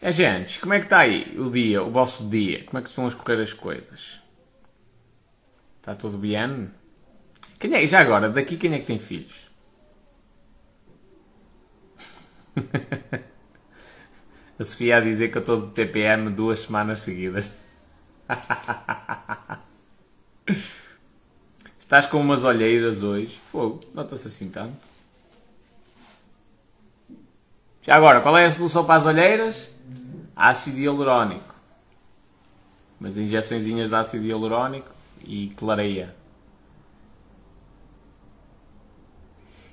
É gente, como é que está aí o dia, o vosso dia? Como é que estão a escorrer as coisas? Está tudo bem? Quem é, já agora, daqui quem é que tem filhos? a Sofia a dizer que eu estou de TPM duas semanas seguidas. Estás com umas olheiras hoje. Fogo, nota-se assim tanto. Já agora, qual é a solução para as olheiras? Ácido hialurónico. Umas injeçõezinhas de ácido hialurónico e clareia.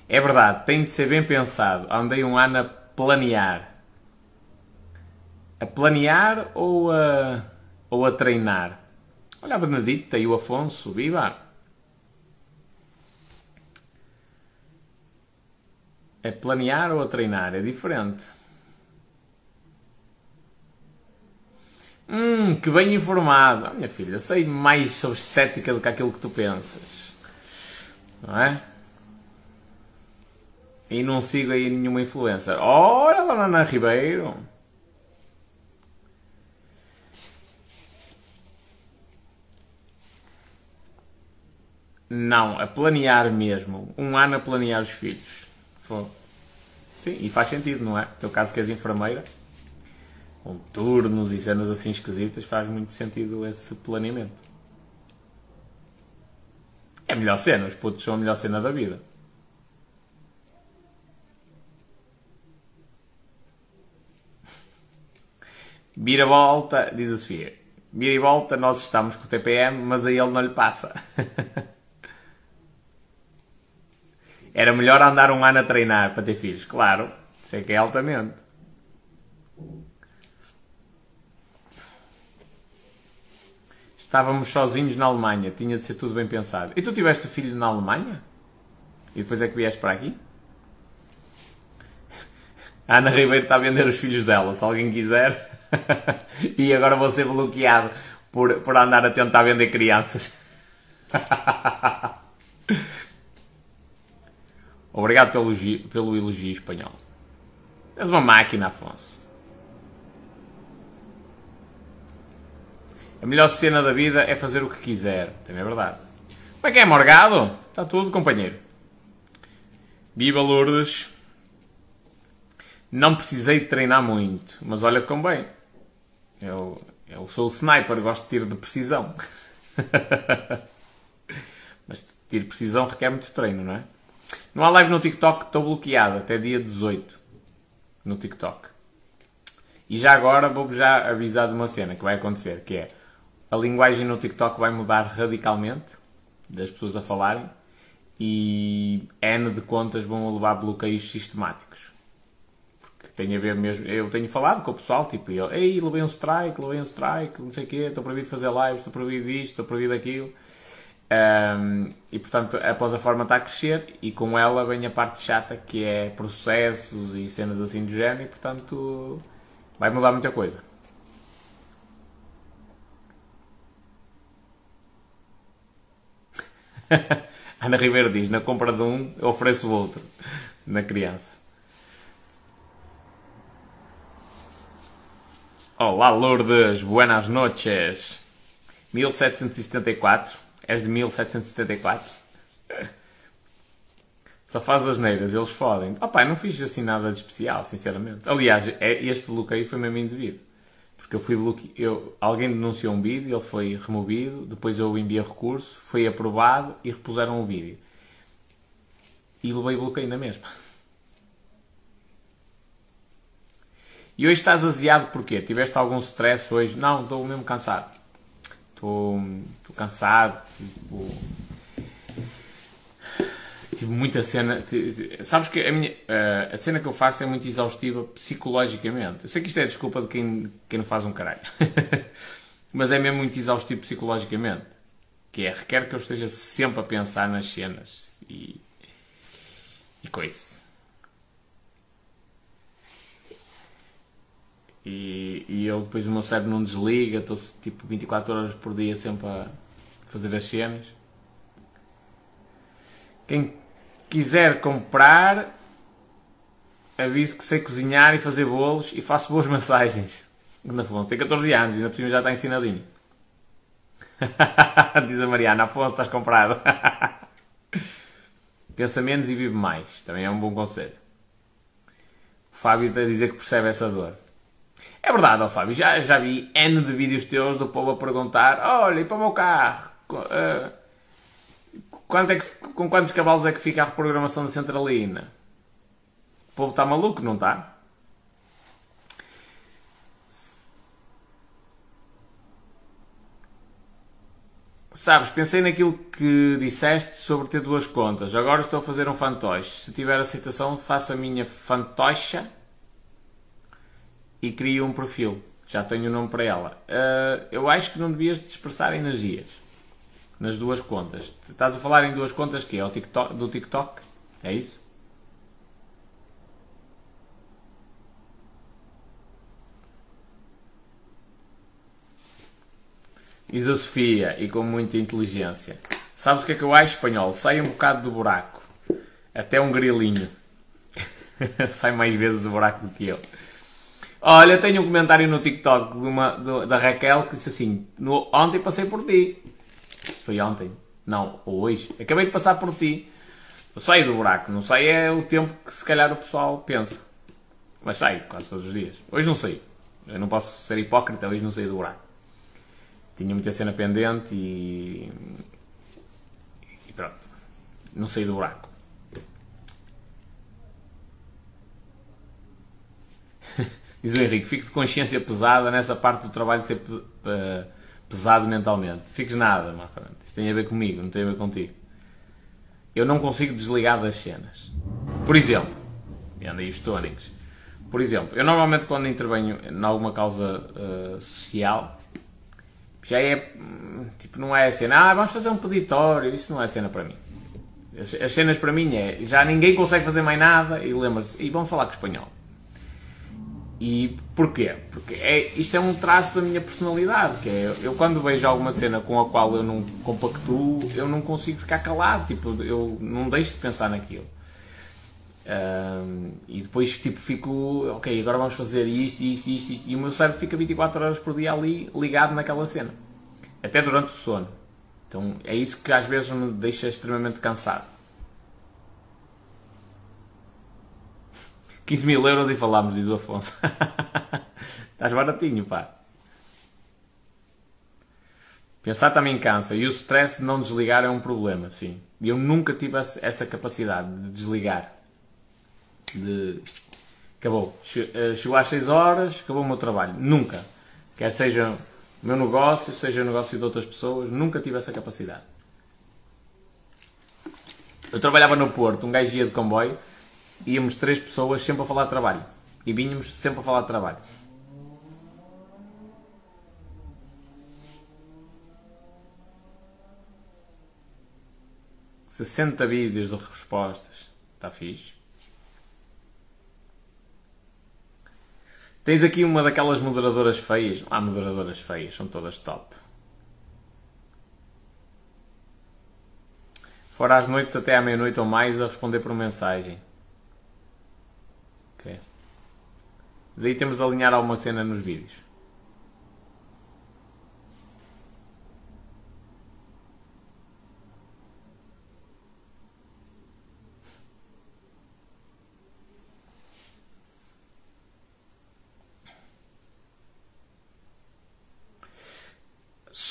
É verdade, tem de ser bem pensado. Andei um ano a planear. A planear ou a, ou a treinar? Olha a Benedita e o Afonso, viva! É planear ou a treinar? É diferente. Hum, que bem informado. Oh, minha filha, sei mais sobre estética do que aquilo que tu pensas. Não é? E não sigo aí nenhuma influencer. Olha lá Ana Ribeiro. Não, a planear mesmo. Um ano a planear os filhos. Sim, e faz sentido, não é? No teu caso que és enfermeira com turnos e cenas assim esquisitas, faz muito sentido esse planeamento. É a melhor cena, os putos são a melhor cena da vida. Vira volta, diz a Sofia. Vira e volta, nós estamos com o TPM, mas a ele não lhe passa. Era melhor andar um ano a treinar para ter filhos, claro. Sei que é altamente. Estávamos sozinhos na Alemanha, tinha de ser tudo bem pensado. E tu tiveste o filho na Alemanha? E depois é que vieste para aqui? A Ana Ribeiro está a vender os filhos dela, se alguém quiser. e agora vou ser bloqueado por, por andar a tentar vender crianças. Obrigado pelo, pelo elogio espanhol. És uma máquina, Afonso. A melhor cena da vida é fazer o que quiser. Também é verdade. Como é que é, Morgado? Está tudo, companheiro. Viva Lourdes. Não precisei treinar muito, mas olha como bem. Eu, eu sou o sniper, gosto de tiro de precisão. mas tiro de precisão requer muito treino, não é? Não há live no TikTok, estou bloqueado até dia 18 no TikTok. E já agora vou-vos já avisar de uma cena que vai acontecer, que é a linguagem no TikTok vai mudar radicalmente das pessoas a falarem e N de contas vão levar bloqueios sistemáticos. Porque tem a ver mesmo. Eu tenho falado com o pessoal, tipo, eu, ei, levei um strike, levei um strike, não sei o quê, estou proibido de fazer lives, estou proibido disto, estou proibido daquilo. Um, e portanto a plataforma está a crescer e com ela vem a parte chata que é processos e cenas assim do género e portanto vai mudar muita coisa. Ana Ribeiro diz: na compra de um, eu ofereço o outro. Na criança. Olá, Lourdes, buenas noches. 1774. És de 1774? Só faz as neiras, eles fodem. Oh, pai, não fiz assim nada de especial, sinceramente. Aliás, é, este bloqueio foi mesmo indevido. Porque eu fui alguém denunciou um vídeo, ele foi removido, depois eu enviei recurso, foi aprovado e repuseram o vídeo. E levei bloqueio na mesma. E hoje estás aziado porquê? Tiveste algum stress hoje? Não, estou mesmo cansado. Estou, estou cansado. Tipo, tive muita cena. Sabes que a, minha, a cena que eu faço é muito exaustiva psicologicamente. Eu sei que isto é desculpa de quem, quem não faz um caralho. Mas é mesmo muito exaustivo psicologicamente. Que é, requer que eu esteja sempre a pensar nas cenas e. e coisa. E, e eu depois o meu cérebro não desliga, estou tipo 24 horas por dia sempre a fazer as cenas. Quem quiser comprar, aviso que sei cozinhar e fazer bolos e faço boas massagens. Ganda Afonso, tem 14 anos e ainda por cima já está ensinadinho. Diz a Mariana, Afonso, estás comprado. Pensa menos e vive mais. Também é um bom conselho. O Fábio está a dizer que percebe essa dor. É verdade, ó Fábio, já, já vi N de vídeos teus do povo a perguntar: olha, e para o meu carro? Uh, quanto é que, com quantos cavalos é que fica a reprogramação da centralina? O povo está maluco, não está? Sabes, pensei naquilo que disseste sobre ter duas contas. Agora estou a fazer um fantoche. Se tiver aceitação, faço a minha fantocha e crio um perfil. Já tenho o um nome para ela. Uh, eu acho que não devias dispersar energias nas duas contas. Estás a falar em duas contas que é o TikTok, do TikTok? É isso? Diz a Sofia, e com muita inteligência. Sabes o que é que eu acho, espanhol? Sai um bocado do buraco. Até um grilinho. Sai mais vezes do buraco do que eu. Olha, tenho um comentário no TikTok de uma, de, da Raquel que disse assim: no, Ontem passei por ti. Foi ontem? Não, ou hoje. Acabei de passar por ti. Eu saio do buraco. Não sei é o tempo que se calhar o pessoal pensa. Mas saio quase todos os dias. Hoje não sei. Eu não posso ser hipócrita, hoje não saí do buraco tinha muita cena pendente e, e pronto, não saí do buraco. Diz o Henrique, fico de consciência pesada nessa parte do trabalho ser pesado mentalmente. Fiques nada, friend. Isso tem a ver comigo, não tem a ver contigo. Eu não consigo desligar das cenas. Por exemplo, e anda aí os tónicos. Por exemplo, eu normalmente quando intervenho em alguma causa uh, social, já é. Tipo, não é a cena, ah, vamos fazer um peditório. Isso não é cena para mim. As, as cenas para mim é. Já ninguém consegue fazer mais nada e lembra-se, e vamos falar com espanhol. E porquê? Porque é, isto é um traço da minha personalidade, que é, eu quando vejo alguma cena com a qual eu não compactuo, eu não consigo ficar calado, tipo, eu não deixo de pensar naquilo. Um, e depois tipo fico, ok, agora vamos fazer isto, isto, isto, isto, e o meu cérebro fica 24 horas por dia ali ligado naquela cena, até durante o sono. Então é isso que às vezes me deixa extremamente cansado. 15 mil euros e falámos, diz o Afonso. Estás baratinho, pá. Pensar também cansa e o stress de não desligar é um problema, sim. E eu nunca tive essa capacidade de desligar de acabou. Eh, chegou às 6 horas, acabou o meu trabalho. Nunca. Quer seja o meu negócio, seja o negócio de outras pessoas, nunca tive essa capacidade. Eu trabalhava no Porto, um gajo ia de comboio, íamos três pessoas sempre a falar de trabalho. E vinhamos sempre a falar de trabalho. Sessenta vídeos de respostas. Está fixe. Tens aqui uma daquelas moderadoras feias. Há moderadoras feias, são todas top. Fora às noites até à meia-noite ou mais a responder por mensagem. Ok. Mas aí temos de alinhar alguma cena nos vídeos.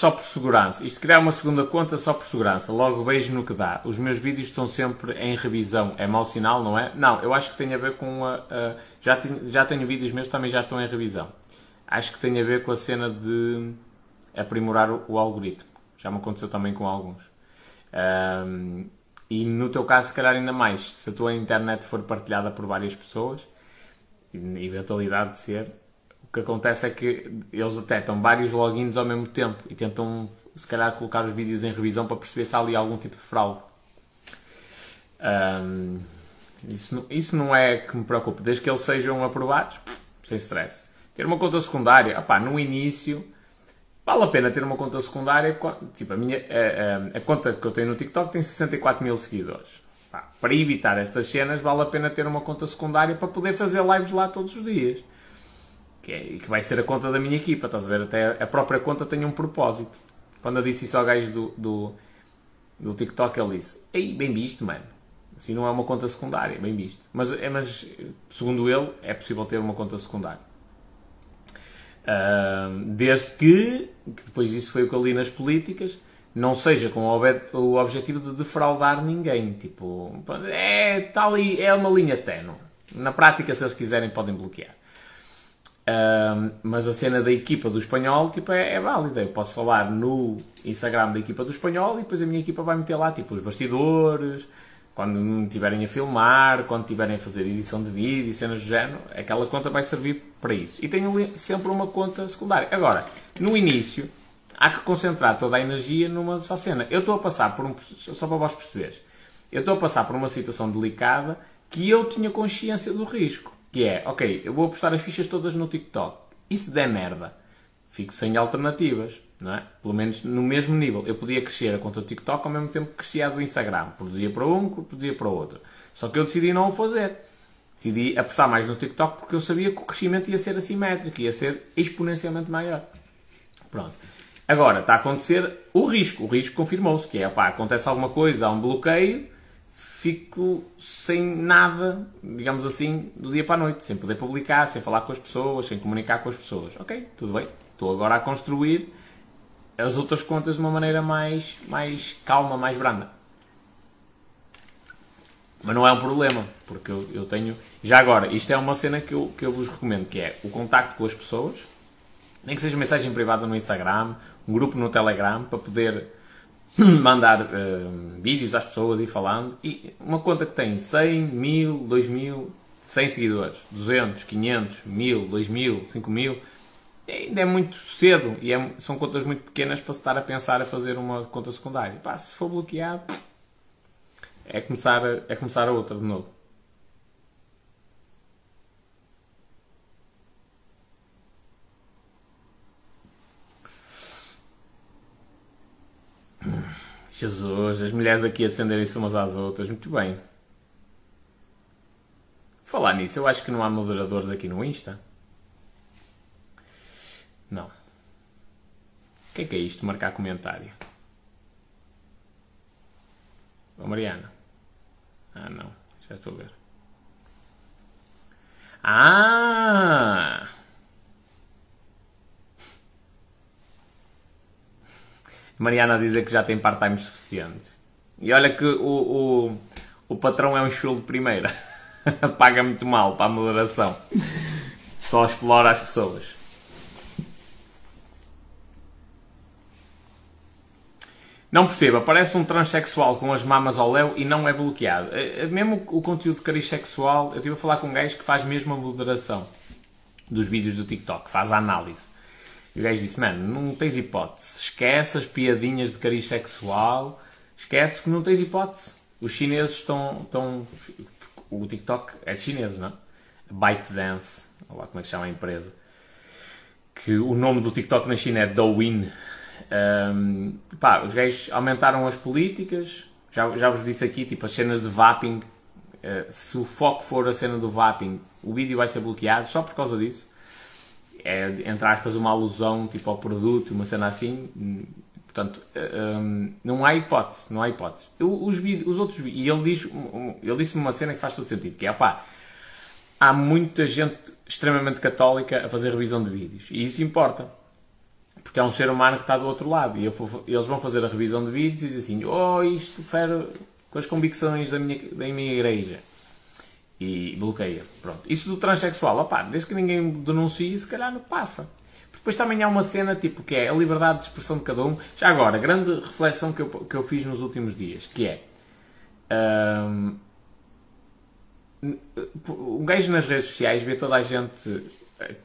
Só por segurança. Isto criar uma segunda conta só por segurança. Logo vejo no que dá. Os meus vídeos estão sempre em revisão. É mau sinal, não é? Não, eu acho que tem a ver com a. a já, tenho, já tenho vídeos meus também já estão em revisão. Acho que tem a ver com a cena de aprimorar o, o algoritmo. Já me aconteceu também com alguns. Um, e no teu caso, se calhar ainda mais. Se a tua internet for partilhada por várias pessoas, eventualidade de ser, que acontece é que eles detectam vários logins ao mesmo tempo e tentam, se calhar, colocar os vídeos em revisão para perceber se há ali algum tipo de fraude. Um, isso, isso não é que me preocupe, desde que eles sejam aprovados, sem stress. Ter uma conta secundária, opá, no início, vale a pena ter uma conta secundária. Tipo, a, minha, a, a, a conta que eu tenho no TikTok tem 64 mil seguidores. para evitar estas cenas, vale a pena ter uma conta secundária para poder fazer lives lá todos os dias. Que, é, que vai ser a conta da minha equipa, estás a ver? Até a própria conta tem um propósito. Quando eu disse isso ao gajo do, do, do TikTok, ele disse: Ei, bem visto, mano. Assim não é uma conta secundária, bem visto. Mas, é, mas segundo ele, é possível ter uma conta secundária. Uh, desde que, que depois disso foi o que eu li nas políticas, não seja com o, o objetivo de defraudar ninguém. Tipo, é, tá ali, é uma linha tenue. Na prática, se eles quiserem, podem bloquear. Uh, mas a cena da equipa do espanhol tipo, é, é, válida. Eu posso falar no Instagram da equipa do espanhol e depois a minha equipa vai meter lá tipo, os bastidores, quando estiverem a filmar, quando estiverem a fazer edição de vídeo e cenas do género, aquela conta vai servir para isso. E tenho sempre uma conta secundária. Agora, no início, há que concentrar toda a energia numa só cena. Eu estou a passar por um. Só para vós perceberes. Eu estou a passar por uma situação delicada que eu tinha consciência do risco. Que é, ok, eu vou apostar as fichas todas no TikTok. E se der merda, fico sem alternativas, não é? Pelo menos no mesmo nível. Eu podia crescer a conta do TikTok ao mesmo tempo que crescia a do Instagram. Produzia para um, produzia para outro. Só que eu decidi não o fazer. Decidi apostar mais no TikTok porque eu sabia que o crescimento ia ser assimétrico, ia ser exponencialmente maior. Pronto. Agora, está a acontecer o risco. O risco confirmou-se, que é, pá, acontece alguma coisa, há um bloqueio, fico sem nada, digamos assim, do dia para a noite, sem poder publicar, sem falar com as pessoas, sem comunicar com as pessoas. Ok, tudo bem. Estou agora a construir as outras contas de uma maneira mais, mais calma, mais branda. Mas não é um problema, porque eu, eu tenho. Já agora, isto é uma cena que eu, que eu vos recomendo, que é o contacto com as pessoas, nem que seja mensagem privada no Instagram, um grupo no Telegram, para poder mandar uh, vídeos às pessoas e falando. E uma conta que tem 100, 1000, 2000, 100 seguidores, 200, 500, 1000, 2000, 5000, ainda é muito cedo e é, são contas muito pequenas para se estar a pensar a fazer uma conta secundária. Pá, se for bloqueado é começar, é começar a outra de novo. Jesus, as mulheres aqui a defenderem-se umas às outras, muito bem. Falar nisso, eu acho que não há moderadores aqui no Insta. Não. O que é que é isto? Marcar comentário. Ô Mariana. Ah, não. Já estou a ver. Ah! Mariana a dizer que já tem part-time suficiente. E olha que o, o, o patrão é um chulo de primeira. Paga muito mal para a moderação. Só explora as pessoas. Não perceba, parece um transexual com as mamas ao léu e não é bloqueado. É, é mesmo o conteúdo de cariz sexual, eu estive a falar com um gajo que faz mesmo a moderação dos vídeos do TikTok, faz a análise. E o gajo disse, mano, não tens hipótese. Esquece as piadinhas de cariz sexual, esquece que não tens hipótese. Os chineses estão, estão... O TikTok é de chineses, não é? ByteDance, olha lá como é que chama a empresa. Que o nome do TikTok na China é Douyin um, pá, os gays aumentaram as políticas, já, já vos disse aqui, tipo as cenas de vaping, uh, se o foco for a cena do vaping, o vídeo vai ser bloqueado só por causa disso. É, entre aspas, uma alusão tipo ao produto, uma cena assim. Portanto, um, não há hipótese, não há hipótese. Eu, os, os outros e ele diz, ele disse-me uma cena que faz todo sentido, que é, pá, há muita gente extremamente católica a fazer revisão de vídeos e isso importa porque é um ser humano que está do outro lado. E eles vão fazer a revisão de vídeos e dizem assim: Oh, isto fere com as convicções da minha, da minha igreja. E bloqueia. Pronto. Isso do transexual, opá, desde que ninguém denuncie, se calhar não passa. Depois também há uma cena tipo que é a liberdade de expressão de cada um. Já agora, grande reflexão que eu, que eu fiz nos últimos dias, que é. Um, um gajo nas redes sociais vê toda a gente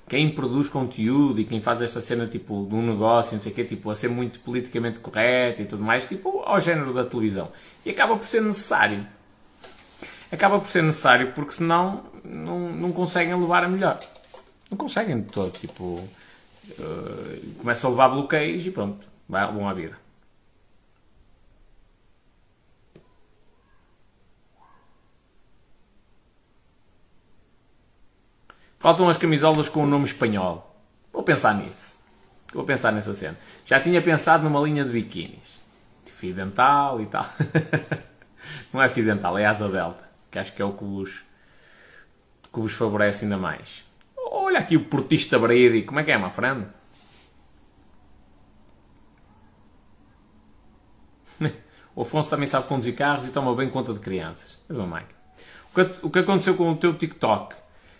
quem produz conteúdo e quem faz esta cena tipo de um negócio, não sei o quê, tipo, a ser muito politicamente correto e tudo mais, tipo, ao género da televisão. E acaba por ser necessário acaba por ser necessário, porque senão não, não conseguem levar a melhor. Não conseguem de todo. Tipo, eh, uh, começam a levar bloqueios e pronto, bom à vida. Faltam as camisolas com o nome espanhol. Vou pensar nisso. Vou pensar nessa cena. Já tinha pensado numa linha de biquínis. De fio dental e tal. Não é fio dental, é asa delta. Que acho que é o que vos, que vos favorece ainda mais. Olha aqui o portista Brady. Como é que é, my friend? O Afonso também sabe conduzir carros e toma bem conta de crianças. És uma máquina. O que aconteceu com o teu TikTok?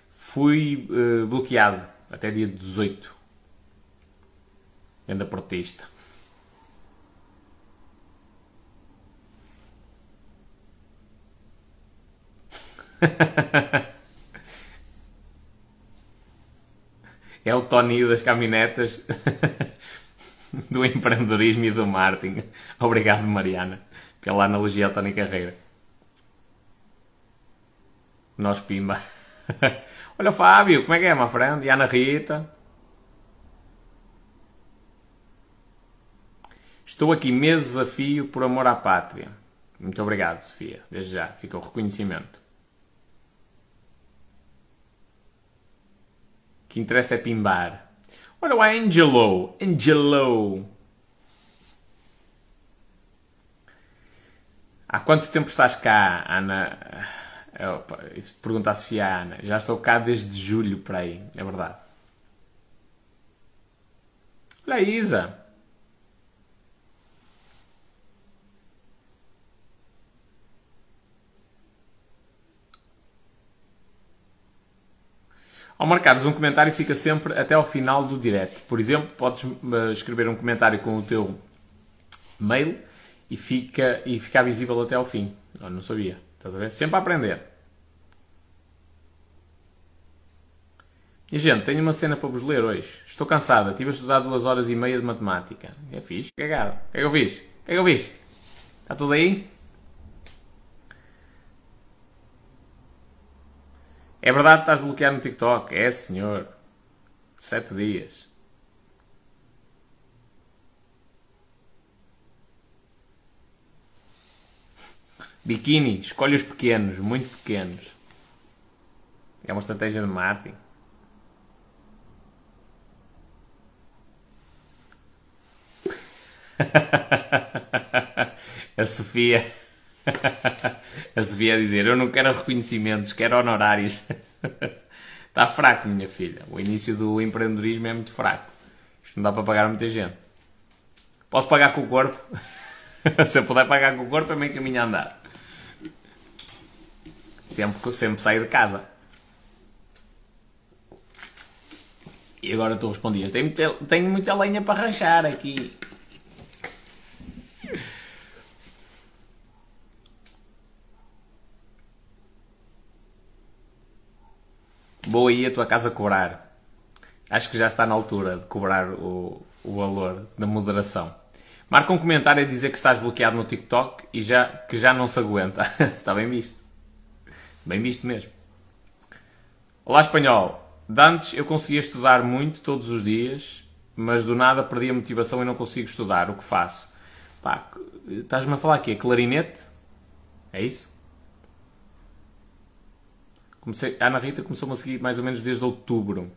Fui uh, bloqueado até dia 18. Anda protesta. é o Tony das caminhonetas do empreendedorismo e do marketing. Obrigado, Mariana, pela analogia ao Tony Carreira. Nós pimba. Olha o Fábio, como é que é, my friend? E a Ana Rita? Estou aqui meses a fio por amor à pátria. Muito obrigado, Sofia. Desde já, fica o reconhecimento. Que interessa é pimbar. Olha o Angelo. Angelo. Há quanto tempo estás cá, Ana? Pergunta a Sofia à Ana. Já estou cá desde julho, por aí. É verdade. Olha a Isa. Ao marcares um comentário fica sempre até ao final do direct. Por exemplo, podes uh, escrever um comentário com o teu mail e fica, e fica visível até ao fim. Não sabia. Estás a ver? Sempre a aprender. E gente, tenho uma cena para vos ler hoje. Estou cansada, estive a estudar duas horas e meia de matemática. É fixe, cagado. O que é que eu fiz? O que é que eu fiz? Está tudo aí? É verdade que estás bloqueado no TikTok? É, senhor. Sete dias. Biquíni, escolhe os pequenos, muito pequenos. É uma estratégia de marketing. A Sofia. A Sofia dizer: Eu não quero reconhecimentos, quero honorários. Está fraco, minha filha. O início do empreendedorismo é muito fraco. Isto não dá para pagar muita gente. Posso pagar com o corpo? Se eu puder pagar com o corpo, é meio caminho a andar. Sempre, sempre saio de casa. E agora tu respondias: tenho, tenho muita lenha para rachar aqui. Vou aí a tua casa cobrar. Acho que já está na altura de cobrar o, o valor da moderação. Marca um comentário a dizer que estás bloqueado no TikTok e já, que já não se aguenta. está bem visto. Bem visto mesmo. Olá, espanhol. Dantes eu conseguia estudar muito todos os dias, mas do nada perdi a motivação e não consigo estudar. O que faço? Pá, estás-me a falar aqui? Clarinete? É isso? Comecei, a Ana Rita começou-me a seguir mais ou menos desde outubro.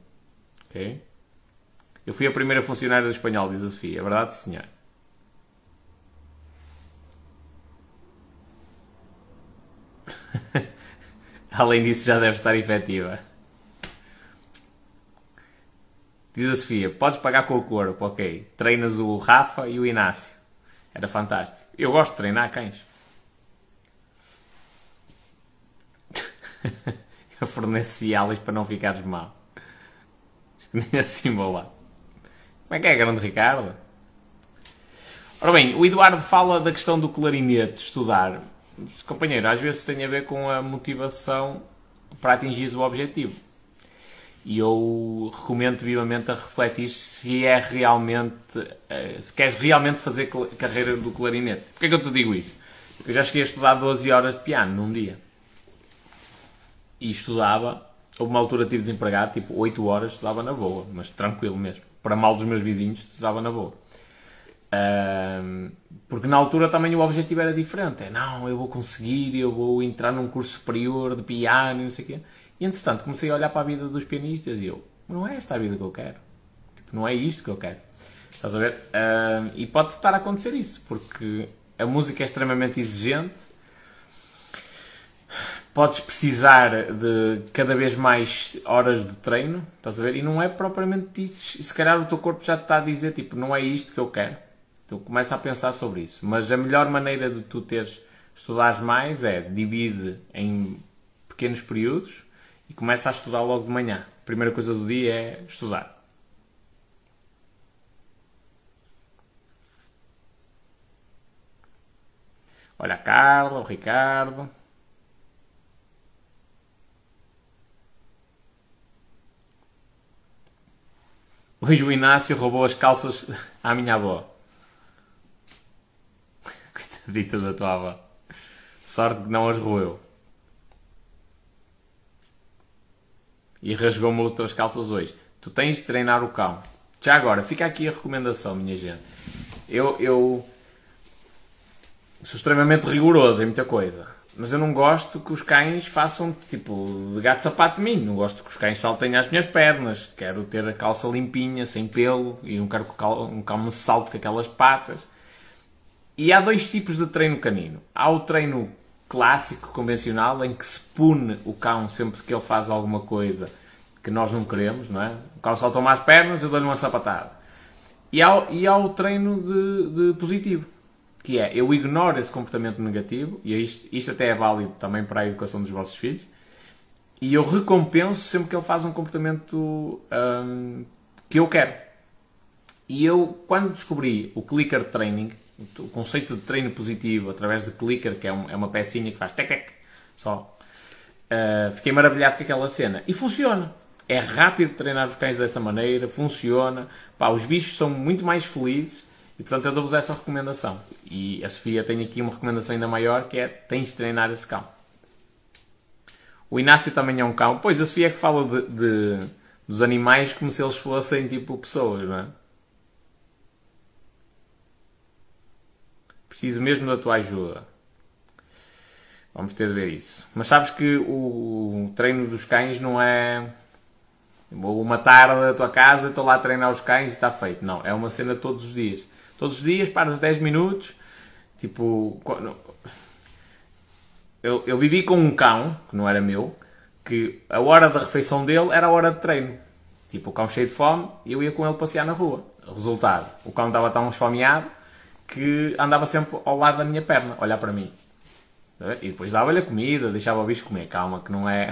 Ok? Eu fui a primeira funcionária do espanhol, diz a Sofia. É verdade, senhor. Além disso, já deve estar efetiva. Diz a Sofia: podes pagar com o corpo, ok. Treinas o Rafa e o Inácio. Era fantástico. Eu gosto de treinar cães. Eu forneci Cialis para não ficares mal. Acho que nem assim vou lá. Como é que é, grande Ricardo? Ora bem, o Eduardo fala da questão do clarinete, estudar. Companheiro, às vezes tem a ver com a motivação para atingir o objetivo. E eu recomendo vivamente a refletir se é realmente, eh, se queres realmente fazer carreira do clarinete. Porquê é que eu te digo isso? Eu já cheguei a estudar 12 horas de piano num dia. E estudava, houve uma altura tive desempregado, tipo 8 horas estudava na boa, mas tranquilo mesmo. Para mal dos meus vizinhos, estudava na boa. Porque na altura também o objetivo era diferente. É, não, eu vou conseguir, eu vou entrar num curso superior de piano e não sei o quê. E entretanto comecei a olhar para a vida dos pianistas e eu, não é esta a vida que eu quero. Tipo, não é isto que eu quero. Estás a ver? E pode estar a acontecer isso, porque a música é extremamente exigente. Podes precisar de cada vez mais horas de treino, estás a ver? E não é propriamente isso. Se calhar o teu corpo já te está a dizer, tipo, não é isto que eu quero. Tu começa a pensar sobre isso. Mas a melhor maneira de tu teres, estudares mais é divide em pequenos períodos e começa a estudar logo de manhã. A primeira coisa do dia é estudar. Olha a Carla, o Ricardo. Hoje o Inácio roubou as calças à minha avó. Coitadita da tua avó. Sorte que não as roeu. E rasgou-me outras calças hoje. Tu tens de treinar o cão. Já agora, fica aqui a recomendação, minha gente. Eu, eu sou extremamente rigoroso em muita coisa. Mas eu não gosto que os cães façam tipo de gato sapato de mim. Não gosto que os cães saltem às minhas pernas. Quero ter a calça limpinha, sem pelo. E não quero que um cão me salte com aquelas patas. E há dois tipos de treino canino. Há o treino clássico, convencional, em que se pune o cão sempre que ele faz alguma coisa que nós não queremos, não é? O cão saltou-me às pernas, eu dou-lhe uma sapatada. E há, e há o treino de, de positivo que é eu ignoro esse comportamento negativo, e isto, isto até é válido também para a educação dos vossos filhos, e eu recompenso sempre que ele faz um comportamento um, que eu quero. E eu, quando descobri o clicker training, o conceito de treino positivo através de clicker, que é, um, é uma pecinha que faz tec tec, só, uh, fiquei maravilhado com aquela cena. E funciona. É rápido treinar os cães dessa maneira, funciona. Pá, os bichos são muito mais felizes e portanto eu dou-vos essa recomendação. E a Sofia tem aqui uma recomendação ainda maior que é tens de treinar esse cão. O Inácio também é um cão. Pois a Sofia é que fala de, de dos animais como se eles fossem tipo pessoas, não é? Preciso mesmo da tua ajuda. Vamos ter de ver isso. Mas sabes que o treino dos cães não é. Vou uma tarde à tua casa, estou lá a treinar os cães e está feito. Não, é uma cena todos os dias. Todos os dias, paras 10 minutos. Tipo, eu, eu vivi com um cão, que não era meu, que a hora da refeição dele era a hora de treino. Tipo, o cão cheio de fome e eu ia com ele passear na rua. Resultado, o cão estava tão esfomeado que andava sempre ao lado da minha perna, olhar para mim. E depois dava-lhe a comida, deixava o bicho comer. Calma, que não é.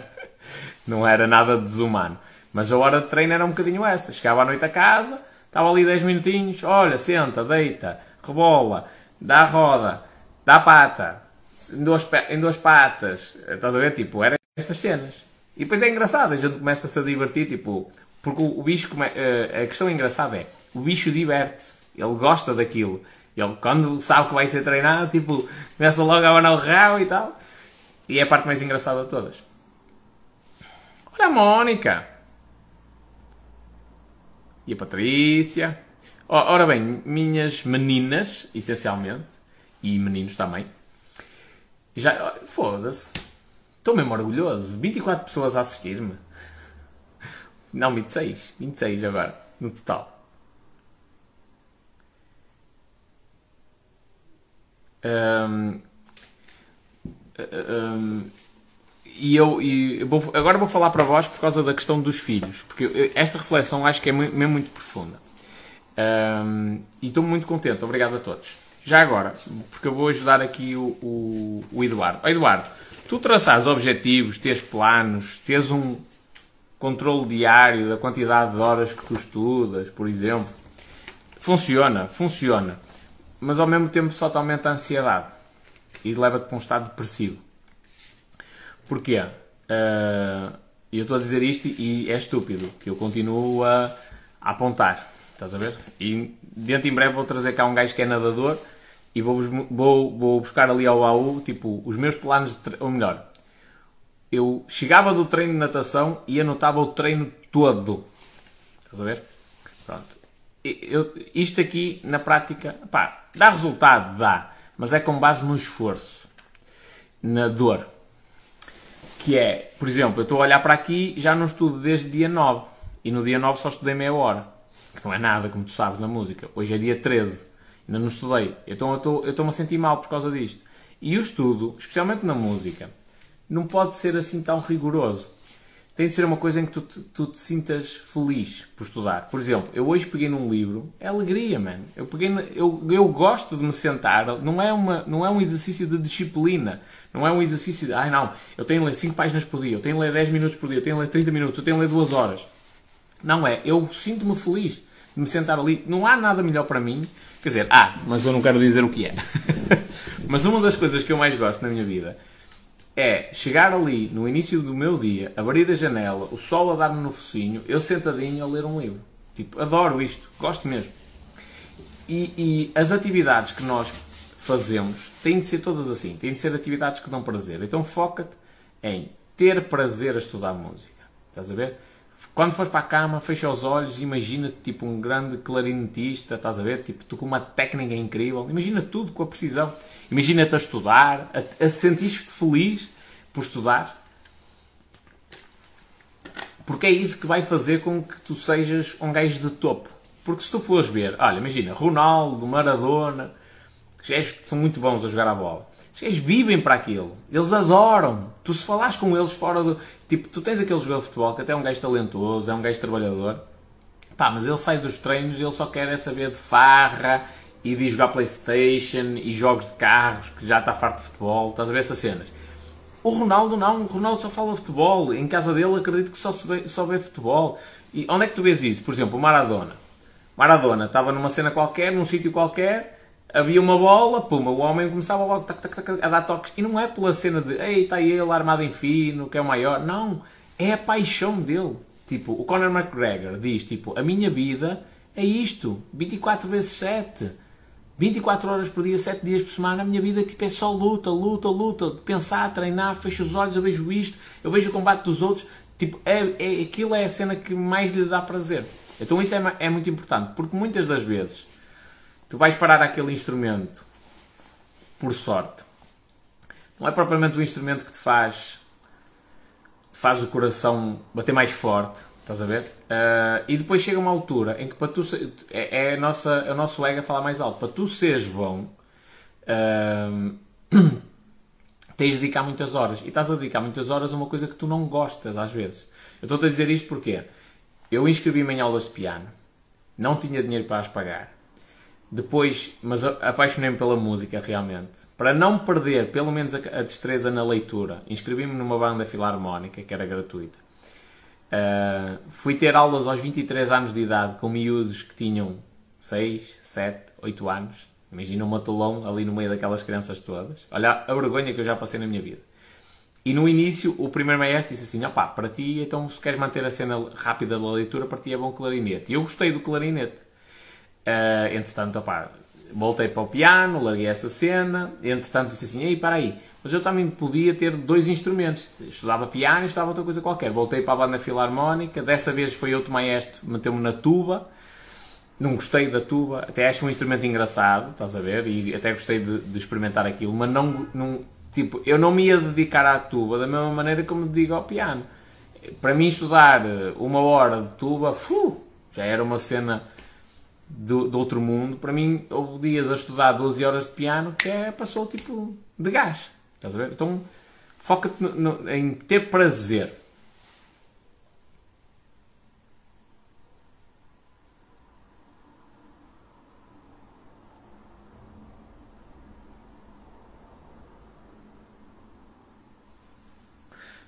não era nada desumano. Mas a hora de treino era um bocadinho essa. Chegava à noite a casa, Estava ali 10 minutinhos, olha, senta, deita, rebola, dá a roda, dá a pata, em duas, em duas patas. Estás a ver? Tipo, eram estas cenas. E depois é engraçado, a gente começa-se a divertir, tipo, porque o, bicho, come, uh, a questão engraçada é, o bicho diverte-se, ele gosta daquilo. Ele, quando sabe que vai ser treinado, tipo, começa logo a abanar o rabo e tal. E é a parte mais engraçada de todas. Olha a Mónica! E a Patrícia. Ora bem, minhas meninas, essencialmente, e meninos também. Já, foda-se. Estou mesmo orgulhoso. 24 pessoas a assistir-me. Não, 26. 26 agora, no total. Um, um, e eu, e vou, agora vou falar para vós por causa da questão dos filhos, porque esta reflexão acho que é mesmo muito profunda. Um, e estou muito contente, obrigado a todos. Já agora, porque eu vou ajudar aqui o, o, o Eduardo. Oh, Eduardo, tu traçares objetivos, tens planos, tens um controle diário da quantidade de horas que tu estudas, por exemplo. Funciona, funciona. Mas ao mesmo tempo só te aumenta a ansiedade e leva-te para um estado depressivo. Porquê? Uh, eu estou a dizer isto e é estúpido, que eu continuo a, a, apontar. Estás a ver? E dentro em breve vou trazer cá um gajo que é nadador e vou, vou, vou buscar ali ao AU, tipo, os meus planos, de ou melhor, eu chegava do treino de natação e anotava o treino todo. Estás a ver? Pronto. Eu, isto aqui, na prática, pá, dá resultado, dá, mas é com base no esforço, na dor. Que é, por exemplo, eu estou a olhar para aqui, já não estudo desde dia 9. E no dia 9 só estudei meia hora. Que não é nada, como tu sabes, na música. Hoje é dia 13. Ainda não estudei. Então eu estou-me a sentir mal por causa disto. E o estudo, especialmente na música, não pode ser assim tão rigoroso. Tem de ser uma coisa em que tu, tu, te sintas feliz por estudar. Por exemplo, eu hoje peguei num livro, é alegria, mano. Eu, peguei, eu, eu gosto de me sentar, não é, uma, não é um exercício de disciplina, não é um exercício de, ai não, eu tenho de ler 5 páginas por dia, eu tenho de ler 10 minutos por dia, eu tenho de ler 30 minutos, eu tenho de ler 2 horas. Não é, eu sinto-me feliz de me sentar ali. Não há nada melhor para mim. Quer dizer, ah, mas eu não quero dizer o que é. mas uma das coisas que eu mais gosto na minha vida é chegar ali no início do meu dia, abrir a janela, o sol a dar-me no focinho, eu sentadinho a ler um livro. Tipo, adoro isto, gosto mesmo. E, e, as atividades que nós fazemos têm de ser todas assim, têm de ser atividades que dão prazer. Então foca-te em ter prazer a estudar música. Estás a ver? Quando fores para a cama, fecha os olhos e imagina tipo um grande clarinetista, estás a ver? Tipo, tu com uma técnica incrível. Imagina tudo com a precisão. Imagina-te a estudar, a, a sentir-te feliz por estudar. Porque é isso que vai fazer com que tu sejas um gajo de topo. Porque se tu fores ver, olha, imagina, Ronaldo, Maradona, que são muito bons a jogar a bola. Eles vivem para aquilo. Eles adoram. Tu se falares com eles fora do. Tipo, tu tens aquele jogador de futebol que até é um gajo talentoso, é um gajo trabalhador. Pá, mas ele sai dos treinos e ele só quer é saber de farra e de jogar Playstation e jogos de carros, que já está farto de futebol. Estás a ver essas cenas? O Ronaldo não. O Ronaldo só fala de futebol. Em casa dele acredito que só, vê, só vê futebol. E onde é que tu vês isso? Por exemplo, o Maradona. Maradona estava numa cena qualquer, num sítio qualquer havia uma bola, puma, o homem começava logo tac, tac, tac, a dar toques. E não é pela cena de, ei, está ele armado em fino, que é o maior. Não, é a paixão dele. Tipo, o Conor McGregor diz, tipo, a minha vida é isto, 24 vezes 7. 24 horas por dia, 7 dias por semana, a minha vida tipo, é só luta, luta, luta, pensar, treinar, fecho os olhos, eu vejo isto, eu vejo o combate dos outros, tipo, é, é, aquilo é a cena que mais lhe dá prazer. Então isso é, é muito importante, porque muitas das vezes tu vais parar aquele instrumento por sorte. Não é propriamente o instrumento que te faz, faz o coração bater mais forte, estás a ver? Uh, e depois chega uma altura em que para tu é, é, nossa, é o nosso ego a falar mais alto. Para tu seres bom, uh, tens de dedicar muitas horas. E estás a dedicar muitas horas a uma coisa que tu não gostas às vezes. Eu estou-te a dizer isto porque eu inscrevi-me em aulas de piano, não tinha dinheiro para as pagar depois, mas apaixonei-me pela música realmente. Para não perder pelo menos a, destreza na leitura, inscrevi-me numa banda filarmónica que era gratuita. Uh, fui ter aulas aos 23 anos de idade com miúdos que tinham 6, 7, 8 anos. Imagina um matulão ali no meio daquelas crianças todas. Olha a vergonha que eu já passei na minha vida. E no início, o primeiro maestro disse assim: opá, para ti, então se queres manter a cena rápida da leitura, para ti é bom clarinete. E eu gostei do clarinete. Uh, entretanto, opá, voltei para o piano, larguei essa cena. Entretanto, disse assim: Ei, para aí, mas eu também podia ter dois instrumentos. Estudava piano e estudava outra coisa qualquer. Voltei para a banda filarmónica. Dessa vez foi outro maestro, meteu-me na tuba. Não gostei da tuba, até acho um instrumento engraçado, estás a ver? E até gostei de, de experimentar aquilo, mas não, não, tipo, eu não me ia dedicar à tuba da mesma maneira como me dedico ao piano. Para mim, estudar uma hora de tuba, fu, já era uma cena do, outro mundo. Para mim, houve dias a estudar 12 horas de piano que é, passou tipo de gás. Estás a ver? Então, foca-te em ter prazer.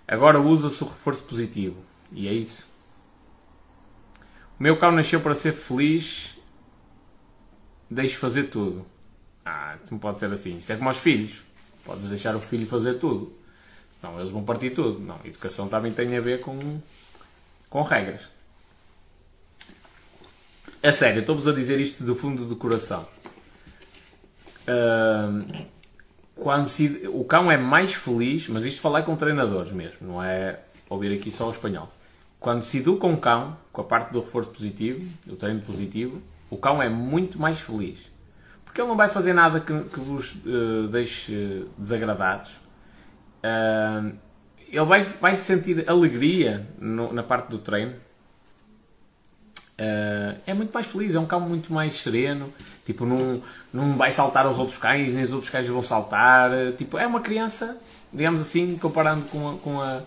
Agora usa-se o reforço positivo. E é isso. O meu cão nasceu para ser feliz deixes fazer tudo. Ah, não pode ser assim. Isso é como aos filhos. Podes deixar o filho fazer tudo. Não, eles vão partir tudo. Não, educação também tem a ver com, com regras. É sério, estou-vos a dizer isto do fundo do coração. Uh, quando se, o cão é mais feliz, mas isto falar com treinadores mesmo, não é ouvir aqui só o espanhol. Quando se educa um cão, com a parte do reforço positivo, do treino positivo, o cão é muito mais feliz. Porque ele não vai fazer nada que, que vos uh, deixe desagradados. Uh, ele vai, vai sentir alegria no, na parte do treino. Uh, é muito mais feliz, é um cão muito mais sereno. Tipo, não, não vai saltar aos outros cães, nem os outros cães vão saltar. Tipo, é uma criança, digamos assim, comparando com a, com a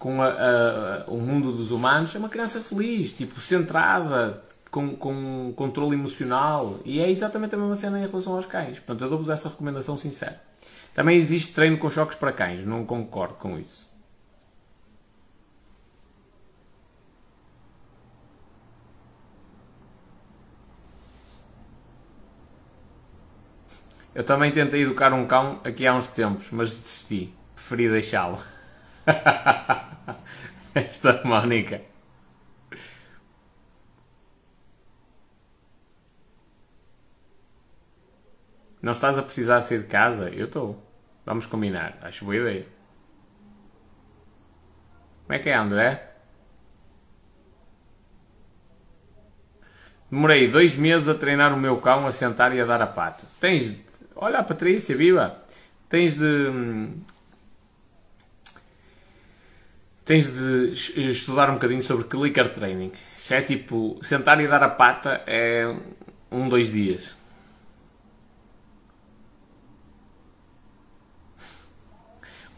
com a, a, o mundo dos humanos, é uma criança feliz, tipo, centrada, com, com controle emocional. E é exatamente a mesma cena em relação aos cães. Portanto, eu dou-vos essa recomendação sincera. Também existe treino com choques para cães, não concordo com isso. Eu também tentei educar um cão aqui há uns tempos, mas desisti. Preferi deixá-lo. Esta Mónica. Não estás a precisar sair de casa? Eu estou. Vamos combinar. Acho boa ideia. Como é que é, André? Demorei dois meses a treinar o meu cão a sentar e a dar a pata. Tens. De... Olha a Patrícia, viva! Tens de. Tens de estudar um bocadinho sobre clicker training. Se é tipo. Sentar e dar a pata é um, dois dias.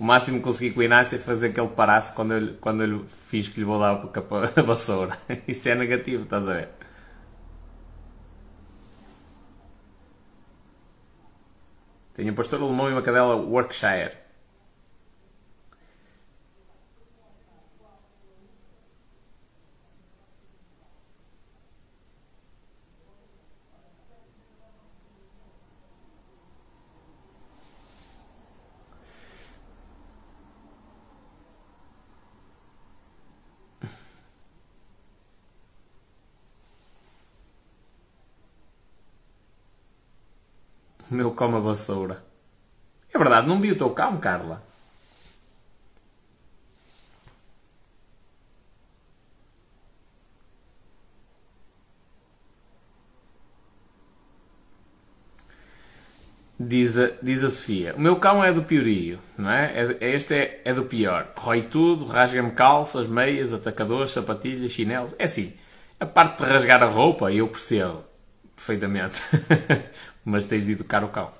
O máximo que consegui com o Inácio é fazer que ele parasse quando eu, quando eu fiz que lhe vou dar a vassoura. Isso é negativo, estás a ver? Tenho um pastor alemão e uma cadela Workshire. Meu cão a vassoura. É verdade, não vi o teu cão, Carla. Diz a, diz a Sofia: O meu cão é do piorio, não é? é, é este é, é do pior. Rói tudo, rasga-me calças, meias, atacadores, sapatilhas, chinelos. É assim, a parte de rasgar a roupa eu percebo perfeitamente. mas tens de educar o cão.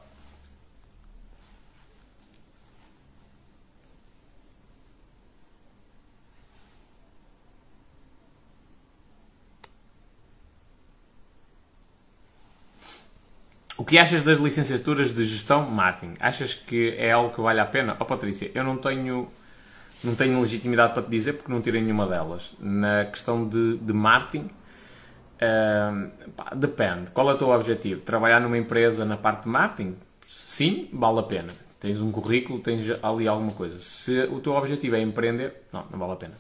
O que achas das licenciaturas de gestão marketing? Achas que é algo que vale a pena? Oh Patrícia, eu não tenho, não tenho legitimidade para te dizer porque não tirei nenhuma delas. Na questão de, de pá, depende. Qual é o teu objetivo? Trabalhar numa empresa na parte de marketing? Sim, vale a pena. Tens um currículo, tens ali alguma coisa. Se o teu objetivo é empreender, não, não vale a pena.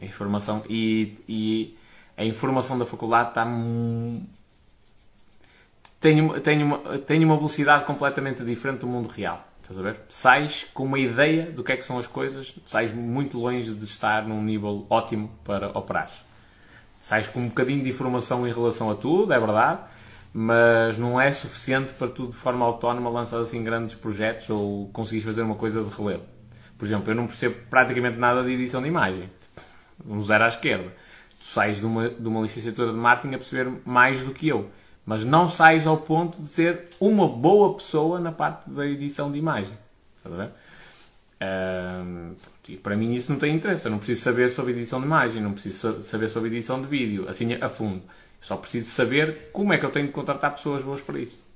A informação e, e a informação da faculdade está tem, tem, uma, tem uma velocidade completamente diferente do mundo real. Estás a ver? Sais com uma ideia do que é que são as coisas, sais muito longe de estar num nível ótimo para operar. Sais com um bocadinho de informação em relação a tudo, é verdade, mas não é suficiente para tu, de forma autónoma, lançar assim grandes projetos ou conseguires fazer uma coisa de relevo. Por exemplo, eu não percebo praticamente nada de edição de imagem. Um zero à esquerda. Tu sais de uma, de uma licenciatura de marketing a perceber mais do que eu. Mas não sais ao ponto de ser uma boa pessoa na parte da edição de imagem. Estás a ver? E para mim isso não tem interesse. Eu não preciso saber sobre edição de imagem, não preciso saber sobre edição de vídeo, assim a fundo. Só preciso saber como é que eu tenho de contratar pessoas boas para isso.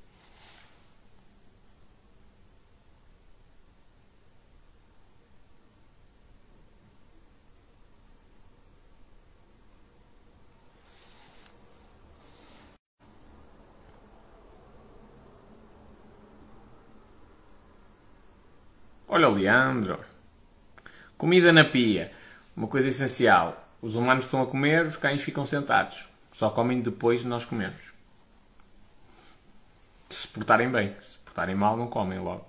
Olha o Leandro. Comida na pia. Uma coisa essencial. Os humanos estão a comer, os cães ficam sentados. Só comem depois de nós comermos. Se portarem bem. Se portarem mal, não comem logo.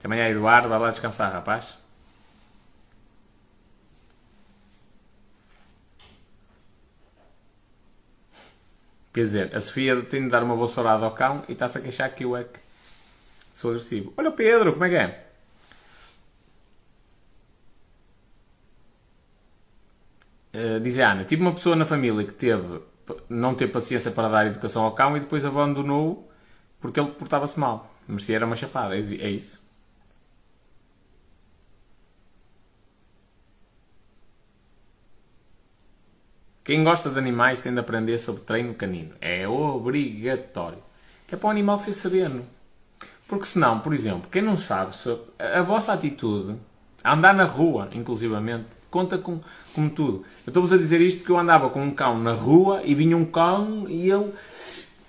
Também é Eduardo, vai lá descansar, rapaz. Quer dizer, a Sofia tem de dar uma bolsourada ao cão e está-se a queixar que eu é que sou agressivo. Olha o Pedro, como é que é? Uh, diz a Ana, tive uma pessoa na família que teve, não teve paciência para dar educação ao cão e depois abandonou porque ele portava-se mal. Merecia era uma chapada, é isso. Quem gosta de animais tem de aprender sobre treino canino. É obrigatório. Que é para o animal ser sereno. Porque senão, por exemplo, quem não sabe, a vossa atitude, a andar na rua, inclusivamente, conta com, com tudo. Eu estou-vos a dizer isto porque eu andava com um cão na rua e vinha um cão e ele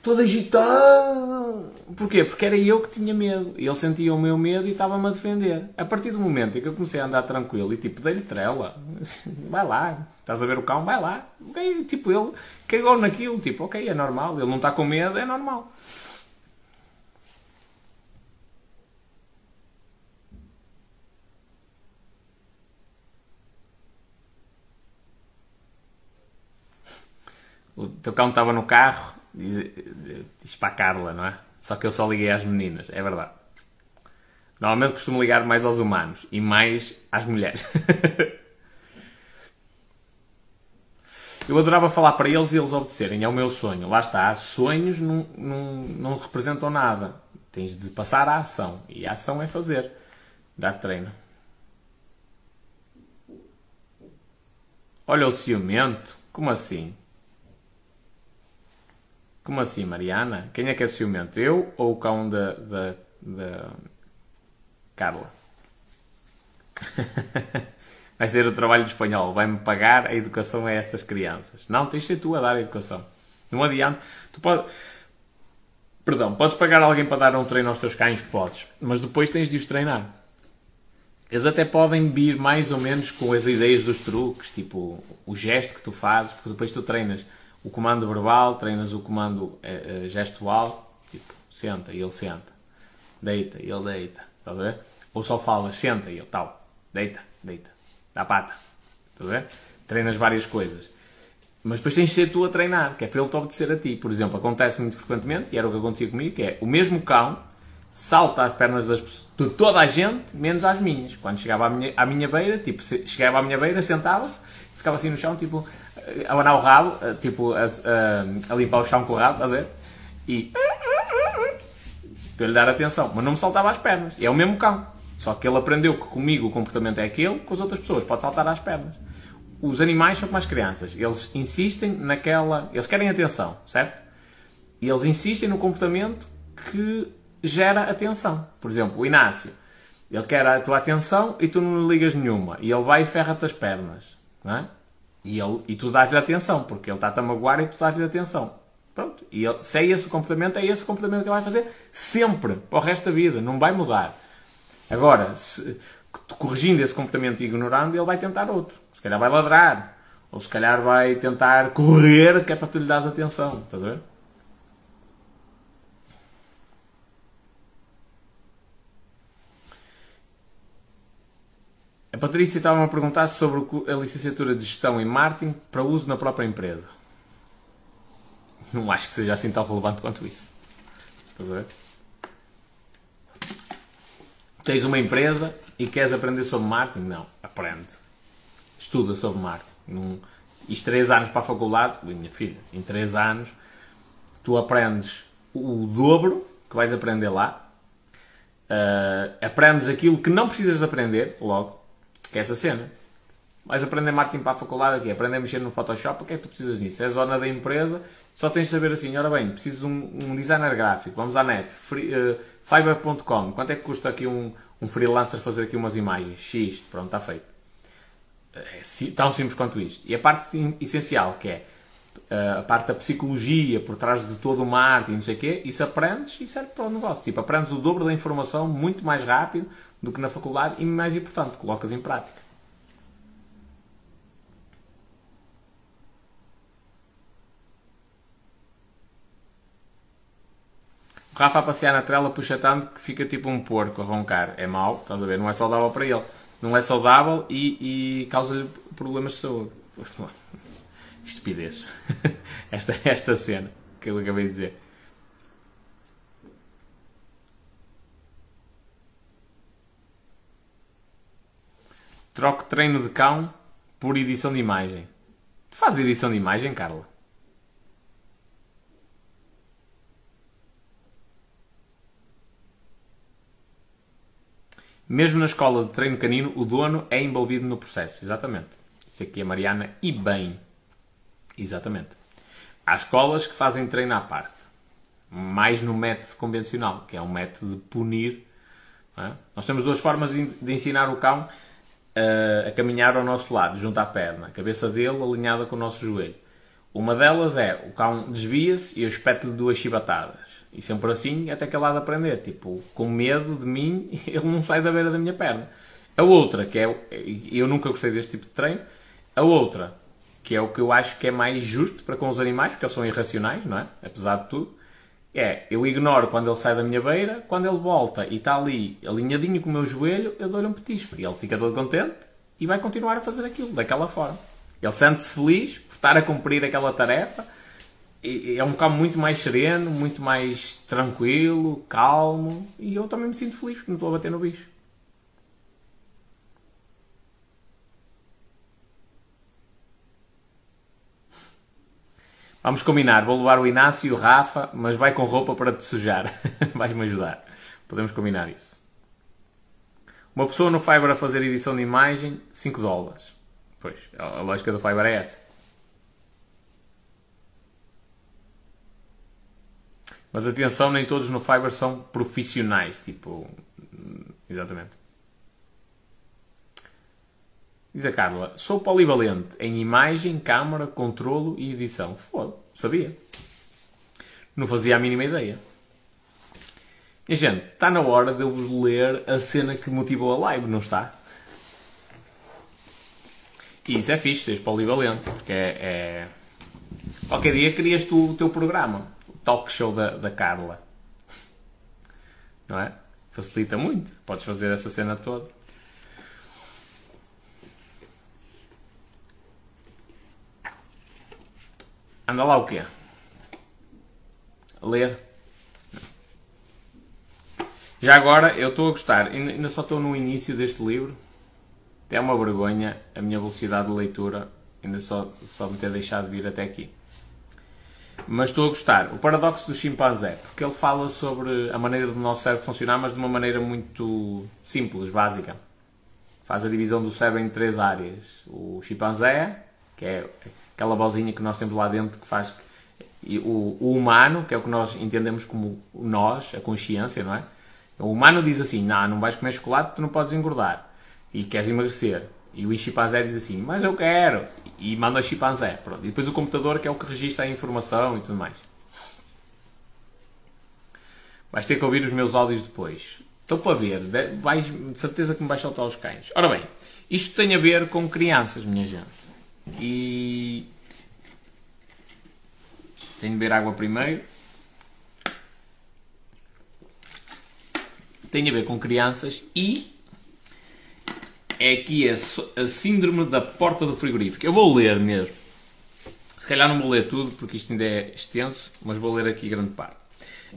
todo agitado. Porquê? Porque era eu que tinha medo. E ele sentia o meu medo e estava-me a defender. A partir do momento em que eu comecei a andar tranquilo e tipo, dei-lhe trela, vai lá, estás a ver o cão, vai lá. Okay, tipo, ele cagou naquilo, tipo, ok, é normal, ele não está com medo, é normal. O teu cão estava no carro Diz, para a Carla, não é? Só que eu só liguei às meninas, é verdade. Normalmente costumo ligar mais aos humanos e mais às mulheres. eu adorava falar para eles e eles obedecerem, é o meu sonho. Lá está, sonhos não, não, não representam nada. Tens de passar à ação. E a ação é fazer. Dar treino. Olha o ciumento. Como assim? Como assim, Mariana? Quem é que é ciumento? Eu ou o cão da, da, da Carla? Vai ser o trabalho de espanhol. Vai-me pagar a educação a estas crianças. Não, tens de ser tu a dar a educação. Não adianta. Tu pode... Perdão, podes pagar alguém para dar um treino aos teus cães? Podes. Mas depois tens de os treinar. Eles até podem vir mais ou menos com as ideias dos truques, tipo o gesto que tu fazes, porque depois tu treinas o comando verbal, treinas o comando é, é, gestual, tipo, senta e ele senta, deita e ele deita, estás a ver? Ou só falas, senta e ele tal, deita, deita, dá pata, estás a ver? Treinas várias coisas. Mas depois tens de ser tu a treinar, que é para ele te obedecer a ti. Por exemplo, acontece muito frequentemente, e era o que acontecia comigo, que é o mesmo cão salta às pernas das de toda a gente, menos às minhas. Quando chegava à minha, à minha beira, tipo, chegava à minha beira, sentava-se, ficava assim no chão, tipo, a abanar o rabo, tipo, a, a, a, limpar o chão com o rabo, estás a ver? E. para lhe dar atenção. Mas não me saltava às pernas. É o mesmo cão. Só que ele aprendeu que comigo o comportamento é aquele, com as outras pessoas pode saltar às pernas. Os animais são como as crianças. Eles insistem naquela. Eles querem atenção, certo? E eles insistem no comportamento que gera atenção. Por exemplo, o Inácio. Ele quer a tua atenção e tu não ligas nenhuma. E ele vai e ferra-te as pernas. Não é? E, ele, e tu dás-lhe atenção, porque ele está-te a magoar e tu dás-lhe atenção. Pronto. E ele, se é esse o comportamento, é esse o comportamento que ele vai fazer sempre, para o resto da vida. Não vai mudar. Agora, se, corrigindo esse comportamento e ignorando, ele vai tentar outro. Se calhar vai ladrar. Ou se calhar vai tentar correr, que é para tu lhe dar atenção. Estás a ver? A Patrícia estava-me a perguntar sobre a licenciatura de Gestão e Marketing para uso na própria empresa. Não acho que seja assim tão relevante quanto isso. Estás a ver? Tens uma empresa e queres aprender sobre marketing? Não, aprende. Estuda sobre marketing. Num, isto três anos para a faculdade, minha filha, em três anos tu aprendes o dobro que vais aprender lá. Uh, aprendes aquilo que não precisas de aprender logo que é essa cena. Vais aprender marketing para a faculdade aqui, aprender a mexer no Photoshop, o que é que tu precisas disso? É a zona da empresa, só tens de saber assim, ora bem, preciso de um, um designer gráfico, vamos à net, uh, fiverr.com, quanto é que custa aqui um, um freelancer fazer aqui umas imagens? X, pronto, está feito. É tão simples quanto isto. E a parte essencial, que é uh, a parte da psicologia por trás de todo o marketing, não sei o quê, isso aprendes e serve para o negócio. Tipo, aprendes o dobro da informação muito mais rápido do que na faculdade e, mais importante, colocas em prática. O Rafa a passear na trela puxa tanto que fica tipo um porco a roncar. É mau, estás a ver? Não é saudável para ele. Não é saudável e, e causa-lhe problemas de saúde. Estupidez. esta, esta cena. que eu acabei de dizer. Troco treino de cão por edição de imagem. Tu fazes edição de imagem, Carla? Mesmo na escola de treino canino, o dono é envolvido no processo. Exatamente. Isso aqui é Mariana e bem. Exatamente. Há escolas que fazem treino à parte. Mais no método convencional, que é um método de punir. É? Nós temos duas formas de, de ensinar o cão uh, a caminhar ao nosso lado, junto à perna. A cabeça dele alinhada com o nosso joelho. Uma delas é o cão desvia-se e eu espeto-lhe duas chibatadas. E sempre assim até que ele há de aprender. Tipo, com medo de mim, ele não sai da beira da minha perna. A outra, que é. Eu nunca gostei deste tipo de treino. A outra, que é o que eu acho que é mais justo para com os animais, porque eles são irracionais, não é? Apesar de tudo. É, eu ignoro quando ele sai da minha beira, quando ele volta e está ali alinhadinho com o meu joelho, eu dou-lhe um petisco. E ele fica todo contente e vai continuar a fazer aquilo, daquela forma. Ele sente-se feliz por estar a cumprir aquela tarefa é um cão muito mais sereno, muito mais tranquilo, calmo e eu também me sinto feliz porque não estou a bater no bicho. Vamos combinar, vou levar o Inácio e o Rafa, mas vai com roupa para te sujar. Vais-me ajudar. Podemos combinar isso. Uma pessoa no Fiverr a fazer edição de imagem, 5 dólares. Pois, a lógica do Fiverr é essa. Mas atenção, nem todos no Fiverr são profissionais. Tipo. Exatamente. Diz a Carla: Sou polivalente em imagem, câmara, controlo e edição. Foda, sabia. Não fazia a mínima ideia. E, gente, está na hora de eu ler a cena que motivou a live, não está? E isso é fixe, seres polivalente, porque é, é... Qualquer dia crias tu o teu programa talk show da, da Carla. Não é? Facilita muito. Podes fazer essa cena toda. Anda lá o quê? Ler. Já agora, eu estou a gostar. Ainda só estou no início deste livro. Até é uma vergonha a minha velocidade de leitura. Ainda só, só me ter deixado vir até aqui. Mas estou a gostar. O paradoxo do chimpanzé, porque ele fala sobre a maneira do nosso cérebro funcionar, mas de uma maneira muito simples, básica. Faz a divisão do cérebro em três áreas. O chimpanzé, que é aquela bozinha que nós temos lá dentro que faz. O, o humano, que é o que nós entendemos como nós, a consciência, não é? O humano diz assim: não, não vais comer chocolate, tu não podes engordar. E queres emagrecer. E o chimpanzé diz assim, mas eu quero. E manda o chimpanzé. Pronto. E depois o computador que é o que registra a informação e tudo mais. Vais ter que ouvir os meus áudios depois. Estou para ver. Vais, de certeza que me vais soltar os cães. Ora bem, isto tem a ver com crianças, minha gente. E... Tenho de beber água primeiro. Tem a ver com crianças e é aqui a, a síndrome da porta do frigorífico. Eu vou ler mesmo. Se calhar não vou ler tudo porque isto ainda é extenso, mas vou ler aqui grande parte.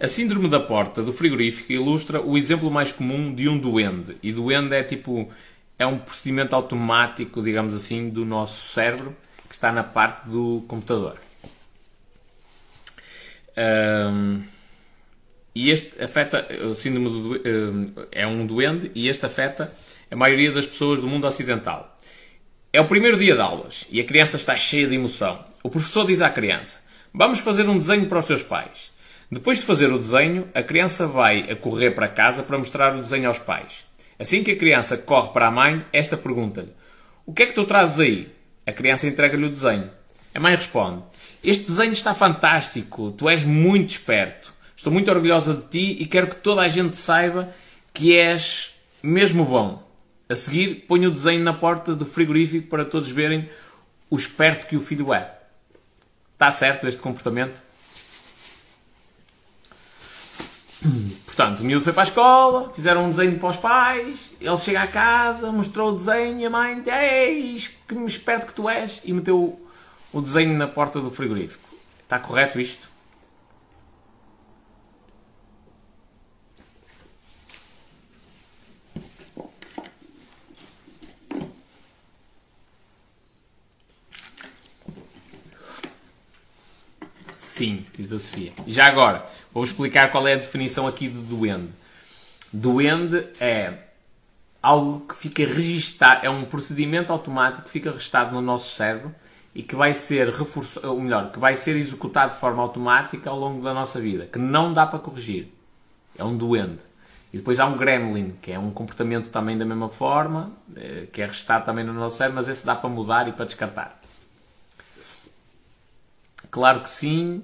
A síndrome da porta do frigorífico ilustra o exemplo mais comum de um duende. E duende é tipo é um procedimento automático, digamos assim, do nosso cérebro que está na parte do computador. Um, e este afeta, o síndrome do, um, é um duende e este afeta a maioria das pessoas do mundo ocidental. É o primeiro dia de aulas e a criança está cheia de emoção. O professor diz à criança: Vamos fazer um desenho para os teus pais. Depois de fazer o desenho, a criança vai a correr para casa para mostrar o desenho aos pais. Assim que a criança corre para a mãe, esta pergunta-lhe: O que é que tu trazes aí? A criança entrega-lhe o desenho. A mãe responde: Este desenho está fantástico, tu és muito esperto. Estou muito orgulhosa de ti e quero que toda a gente saiba que és mesmo bom. A seguir, ponho o desenho na porta do frigorífico para todos verem o esperto que o filho é. Está certo este comportamento? Portanto, o miúdo foi para a escola, fizeram um desenho para os pais, ele chega à casa, mostrou o desenho e a mãe, eis, que esperto que tu és, e meteu o desenho na porta do frigorífico. Está correto isto? Sim, diz a Sofia. Já agora, vou explicar qual é a definição aqui de duende. Duende é algo que fica registado, é um procedimento automático que fica registado no nosso cérebro e que vai ser reforçado, ou melhor, que vai ser executado de forma automática ao longo da nossa vida, que não dá para corrigir. É um duende. E depois há um gremlin, que é um comportamento também da mesma forma, eh, que é registado também no nosso cérebro, mas esse dá para mudar e para descartar. Claro que sim.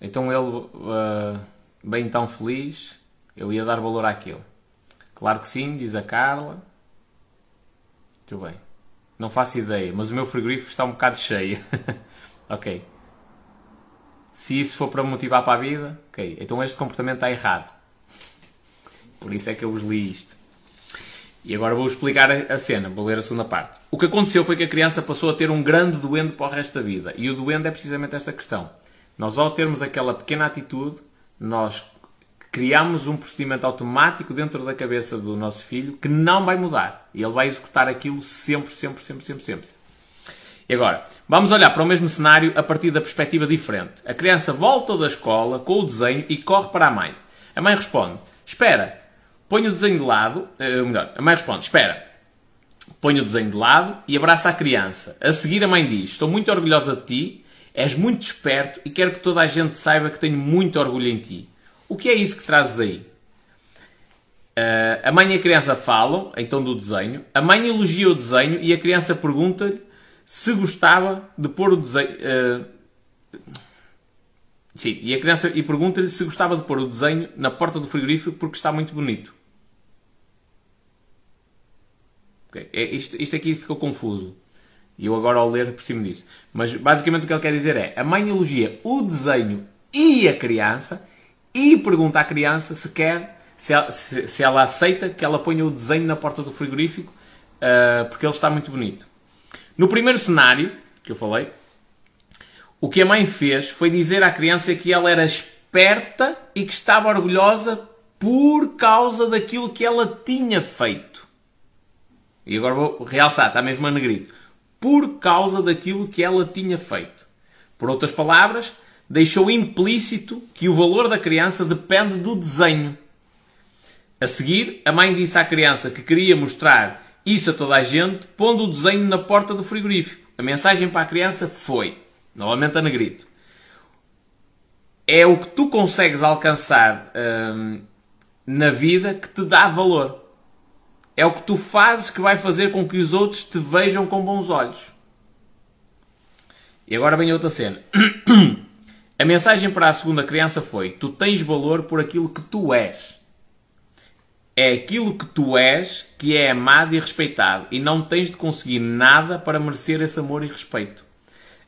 Então ele, uh, bem tão feliz, eu ia dar valor àquilo. Claro que sim, diz a Carla. Muito bem. Não faço ideia, mas o meu frigorífico está um bocado cheio. ok. Se isso for para motivar para a vida, ok. Então este comportamento está errado. Por isso é que eu vos li isto. E agora vou explicar a cena, vou ler a segunda parte. O que aconteceu foi que a criança passou a ter um grande doente para o resto da vida. E o doente é precisamente esta questão. Nós, ao termos aquela pequena atitude, nós criamos um procedimento automático dentro da cabeça do nosso filho que não vai mudar. E ele vai executar aquilo sempre, sempre, sempre, sempre, sempre. E agora, vamos olhar para o mesmo cenário a partir da perspectiva diferente. A criança volta da escola com o desenho e corre para a mãe. A mãe responde: Espera, põe o desenho de lado, uh, melhor, a mãe responde, espera, põe o desenho de lado e abraça a criança. A seguir a mãe diz, estou muito orgulhosa de ti, és muito esperto e quero que toda a gente saiba que tenho muito orgulho em ti. O que é isso que trazes aí? Uh, a mãe e a criança falam, então, do desenho. A mãe elogia o desenho e a criança pergunta-lhe se gostava de pôr o desenho... Uh, sim, e a criança e pergunta-lhe se gostava de pôr o desenho na porta do frigorífico porque está muito bonito. Okay. É, isto, isto aqui ficou confuso. E eu agora ao ler percebo disso. Mas basicamente o que ele quer dizer é: a mãe elogia o desenho e a criança e pergunta à criança se quer, se ela, se, se ela aceita que ela ponha o desenho na porta do frigorífico uh, porque ele está muito bonito. No primeiro cenário que eu falei, o que a mãe fez foi dizer à criança que ela era esperta e que estava orgulhosa por causa daquilo que ela tinha feito. E agora vou realçar, está mesmo a negrito. Por causa daquilo que ela tinha feito. Por outras palavras, deixou implícito que o valor da criança depende do desenho. A seguir, a mãe disse à criança que queria mostrar isso a toda a gente, pondo o desenho na porta do frigorífico. A mensagem para a criança foi, novamente a negrito, é o que tu consegues alcançar hum, na vida que te dá valor. É o que tu fazes que vai fazer com que os outros te vejam com bons olhos. E agora vem outra cena. A mensagem para a segunda criança foi: Tu tens valor por aquilo que tu és. É aquilo que tu és que é amado e respeitado, e não tens de conseguir nada para merecer esse amor e respeito.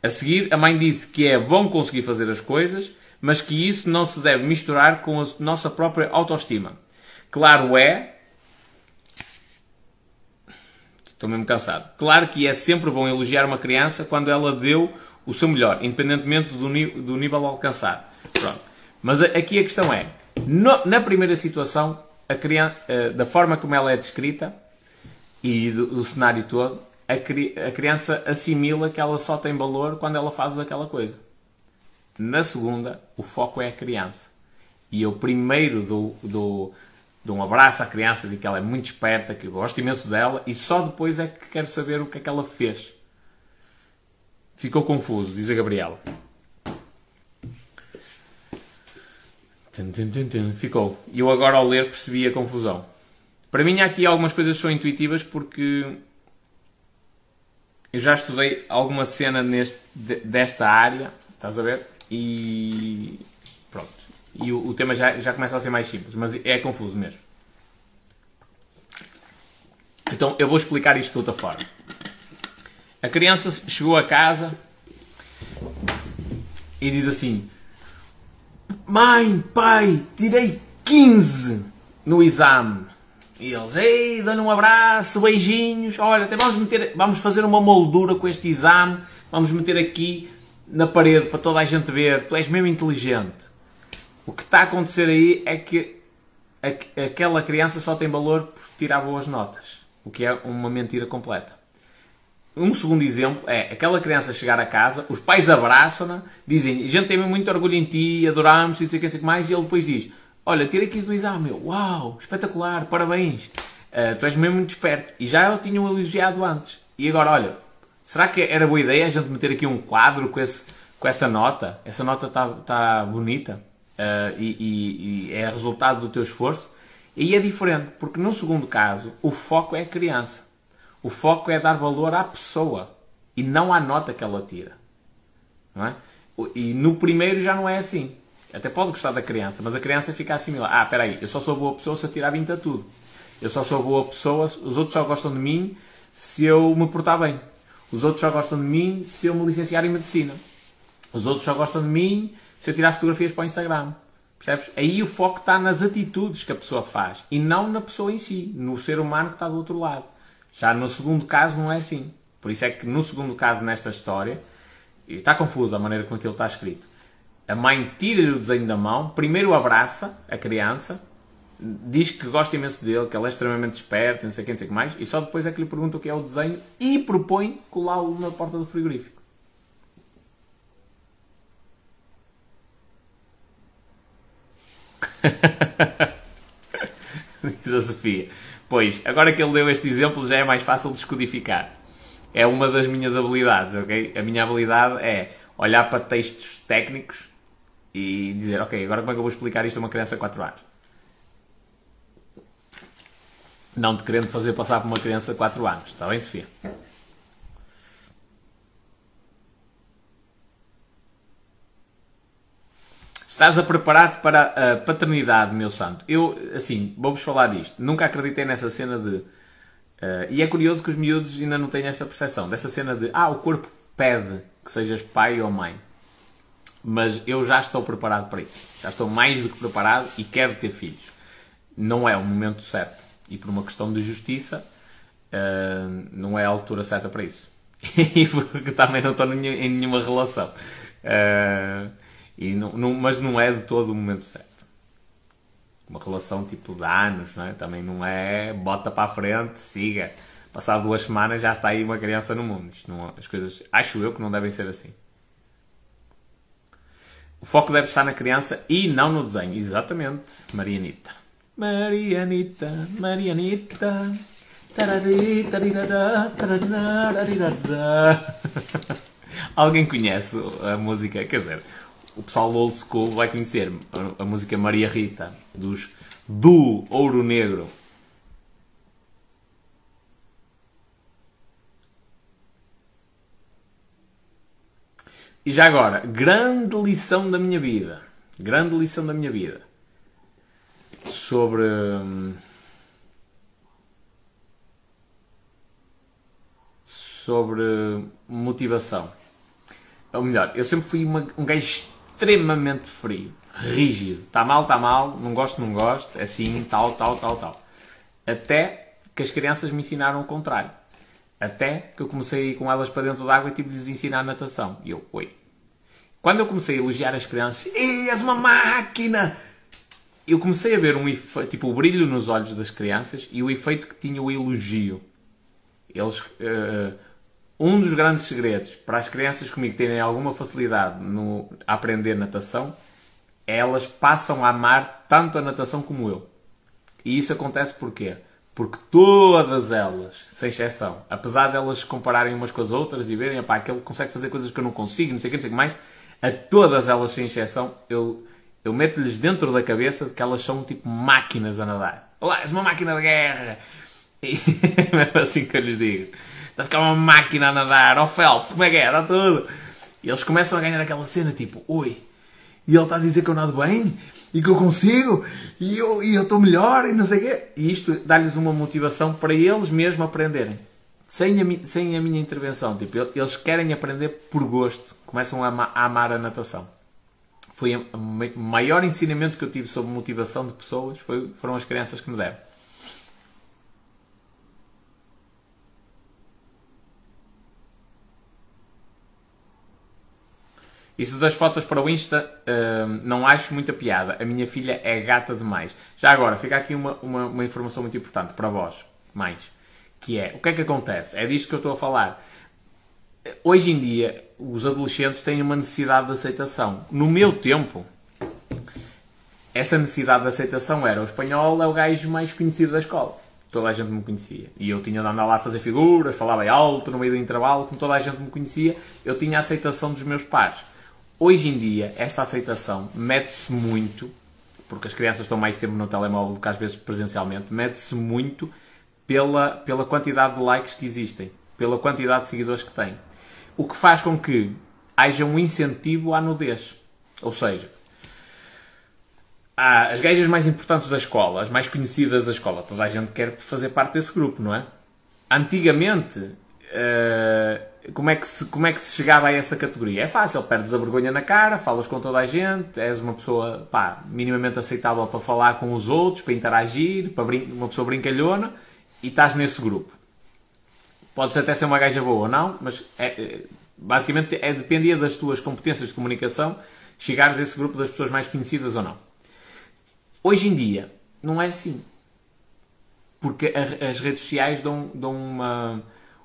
A seguir, a mãe disse que é bom conseguir fazer as coisas, mas que isso não se deve misturar com a nossa própria autoestima. Claro é Estou mesmo cansado. Claro que é sempre bom elogiar uma criança quando ela deu o seu melhor, independentemente do, do nível alcançado. Pronto. Mas aqui a questão é, no, na primeira situação, a criança, uh, da forma como ela é descrita e do, do cenário todo, a, cri, a, criança assimila que ela só tem valor quando ela faz aquela coisa. Na segunda, o foco é a criança. E eu primeiro dou, dou, dou um abraço à criança, digo que ela é muito esperta, que eu gosto imenso dela, e só depois é que quero saber o que é que ela fez. Ficou confuso, diz a Gabriela. Ficou. E eu agora ao ler percebi a confusão. Para mim aqui algumas coisas são intuitivas porque eu já estudei alguma cena neste, desta área, estás a ver? E pronto. E o, o, tema já, já começa a ser mais simples, mas é confuso mesmo. Então eu vou explicar isto de outra forma. A criança chegou a casa e diz assim: Mãe, pai, tirei 15 no exame. E eles, ei, dando um abraço, beijinhos. Olha, até vamos, meter, vamos fazer uma moldura com este exame. Vamos meter aqui na parede para toda a gente ver. Tu és mesmo inteligente. O que está a acontecer aí é que aquela criança só tem valor por tirar boas notas. O que é uma mentira completa. um segundo exemplo é aquela criança chegar a casa, os pais abraçam-na, dizem: A gente tem muito orgulho em ti, adoramos, e não sei o que, mais, e ele depois diz: Olha, tirei 15 do exame, uau, espetacular, parabéns, uh, tu és mesmo muito esperto. E já eu tinha um elogiado antes. E agora, olha, será que era boa ideia a gente meter aqui um quadro com, esse, com essa nota? Essa nota está tá bonita uh, e, e, e é resultado do teu esforço? E é diferente, porque no segundo caso, o foco é a criança. O foco é dar valor à pessoa e não à nota que ela tira. Não é? E no primeiro já não é assim. Até pode gostar da criança, mas a criança fica assimilar. Ah, espera aí, eu só sou boa pessoa se eu tirar 20 a tudo. Eu só sou boa pessoa, os outros só gostam de mim se eu me portar bem. Os outros só gostam de mim se eu me licenciar em medicina. Os outros só gostam de mim se eu tirar fotografias para o Instagram. Percebes? Aí o foco está nas atitudes que a pessoa faz e não na pessoa em si, no ser humano que está do outro lado. Já no segundo caso não é assim. Por isso é que no segundo caso nesta história, está confuso a maneira como aquilo está escrito, a mãe tira-lhe o desenho da mão, primeiro abraça a criança, diz que gosta imenso dele, que ele é extremamente esperto, não sei o que, não sei o que mais, e só depois é que lhe pergunta o que é o desenho e propõe colá-lo na porta do frigorífico. Diz a Sofia. Pois, agora que ele deu este exemplo já é mais fácil de descodificar. É uma das minhas habilidades, ok? A minha habilidade é olhar para textos técnicos e dizer, ok, agora como é que eu vou explicar isto a uma criança de 4 anos? Não te querendo fazer passar por uma criança de 4 anos, está bem, Sofia? Estás a preparar-te para a paternidade, meu santo. Eu, assim, vou-vos falar disto. Nunca acreditei nessa cena de. Uh, e é curioso que os miúdos ainda não têm esta percepção. Dessa cena de. Ah, o corpo pede que sejas pai ou mãe. Mas eu já estou preparado para isso. Já estou mais do que preparado e quero ter filhos. Não é o momento certo. E por uma questão de justiça, uh, não é a altura certa para isso. e porque também não estou em nenhuma relação. Uh, e não, não, mas não é de todo o momento certo. Uma relação tipo de anos, não é? também não é bota para a frente, siga. Passado duas semanas já está aí uma criança no mundo. Não, as coisas, acho eu que não devem ser assim. O foco deve estar na criança e não no desenho. Exatamente, Marianita. Marianita, Marianita. Alguém conhece a música? Quer dizer, o pessoal do old school vai conhecer a, a música Maria Rita, dos do Ouro Negro. E já agora, grande lição da minha vida. Grande lição da minha vida. Sobre. Hum, sobre motivação. Ou melhor, eu sempre fui uma, um gajo extremamente frio, rígido. Está mal, está mal, não gosto, não gosto, assim, tal, tal, tal, tal. Até que as crianças me ensinaram o contrário. Até que eu comecei a ir com elas para dentro da água e tive de lhes ensinar natação. E eu, oi. Quando eu comecei a elogiar as crianças, Ei, és uma máquina! Eu comecei a ver um tipo o brilho nos olhos das crianças e o efeito que tinha o elogio. Eles, uh, um dos grandes segredos para as crianças comigo terem alguma facilidade no a aprender natação é elas passam a amar tanto a natação como eu. E isso acontece porquê? Porque todas elas, sem exceção, apesar de elas se compararem umas com as outras e verem, pá, aquele consegue fazer coisas que eu não consigo, não sei o que, não sei o que mais, a todas elas, sem exceção, eu, eu meto-lhes dentro da cabeça que elas são tipo máquinas a nadar. Olá, és uma máquina de guerra! E é mesmo assim que eu lhes digo. Está a ficar uma máquina a nadar. Oh, Phelps, como é que é? Está tudo. E eles começam a ganhar aquela cena tipo, oi, e ele está a dizer que eu nado bem e que eu consigo e eu estou melhor e não sei o quê. E isto dá-lhes uma motivação para eles mesmos aprenderem. Sem a, sem a minha intervenção. Tipo, eles querem aprender por gosto. Começam a, a amar a natação. Foi o maior ensinamento que eu tive sobre motivação de pessoas foi, foram as crianças que me deram. Isso das fotos para o Insta uh, não acho muita piada. A minha filha é gata demais. Já agora, fica aqui uma, uma, uma, informação muito importante para vós, mais. Que é, o que é que acontece? É disto que eu estou a falar. hoje em dia, os adolescentes têm uma necessidade de aceitação. No meu tempo, essa necessidade de aceitação era o espanhol é o gajo mais conhecido da escola. Toda a gente me conhecia. E eu tinha de andar lá a fazer figuras, falava alto no meio do intervalo, como toda a gente me conhecia, eu tinha a aceitação dos meus pares. Hoje em dia, essa aceitação mede-se muito, porque as crianças estão mais tempo no telemóvel do que às vezes presencialmente, mede-se muito pela, pela quantidade de likes que existem, pela quantidade de seguidores que têm. O que faz com que haja um incentivo à nudez. Ou seja, as gajas mais importantes da escola, as mais conhecidas da escola, toda a gente quer fazer parte desse grupo, não é? Antigamente, uh, como, é que se, como é que se chegava a essa categoria? É fácil, perdes a vergonha na cara, falas com toda a gente, és uma pessoa pá, minimamente aceitável para falar com os outros, para interagir, para uma pessoa brincalhona e estás nesse grupo. Podes até ser uma gaja boa ou não, mas é, é, basicamente é, dependia das tuas competências de comunicação chegares a esse grupo das pessoas mais conhecidas ou não. Hoje em dia, não é assim. Porque as redes sociais dão, dão uma,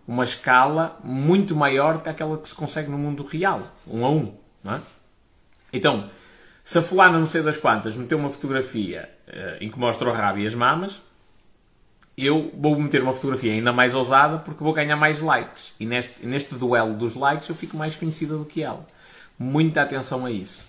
uma escala muito maior do que aquela que se consegue no mundo real, um a um. É? Então, se a fulana não sei das quantas meteu uma fotografia uh, em que mostra o rabo e as mamas, eu vou meter uma fotografia ainda mais ousada porque vou ganhar mais likes. E neste, neste duelo dos likes eu fico mais conhecida do que ela. Muita atenção a isso.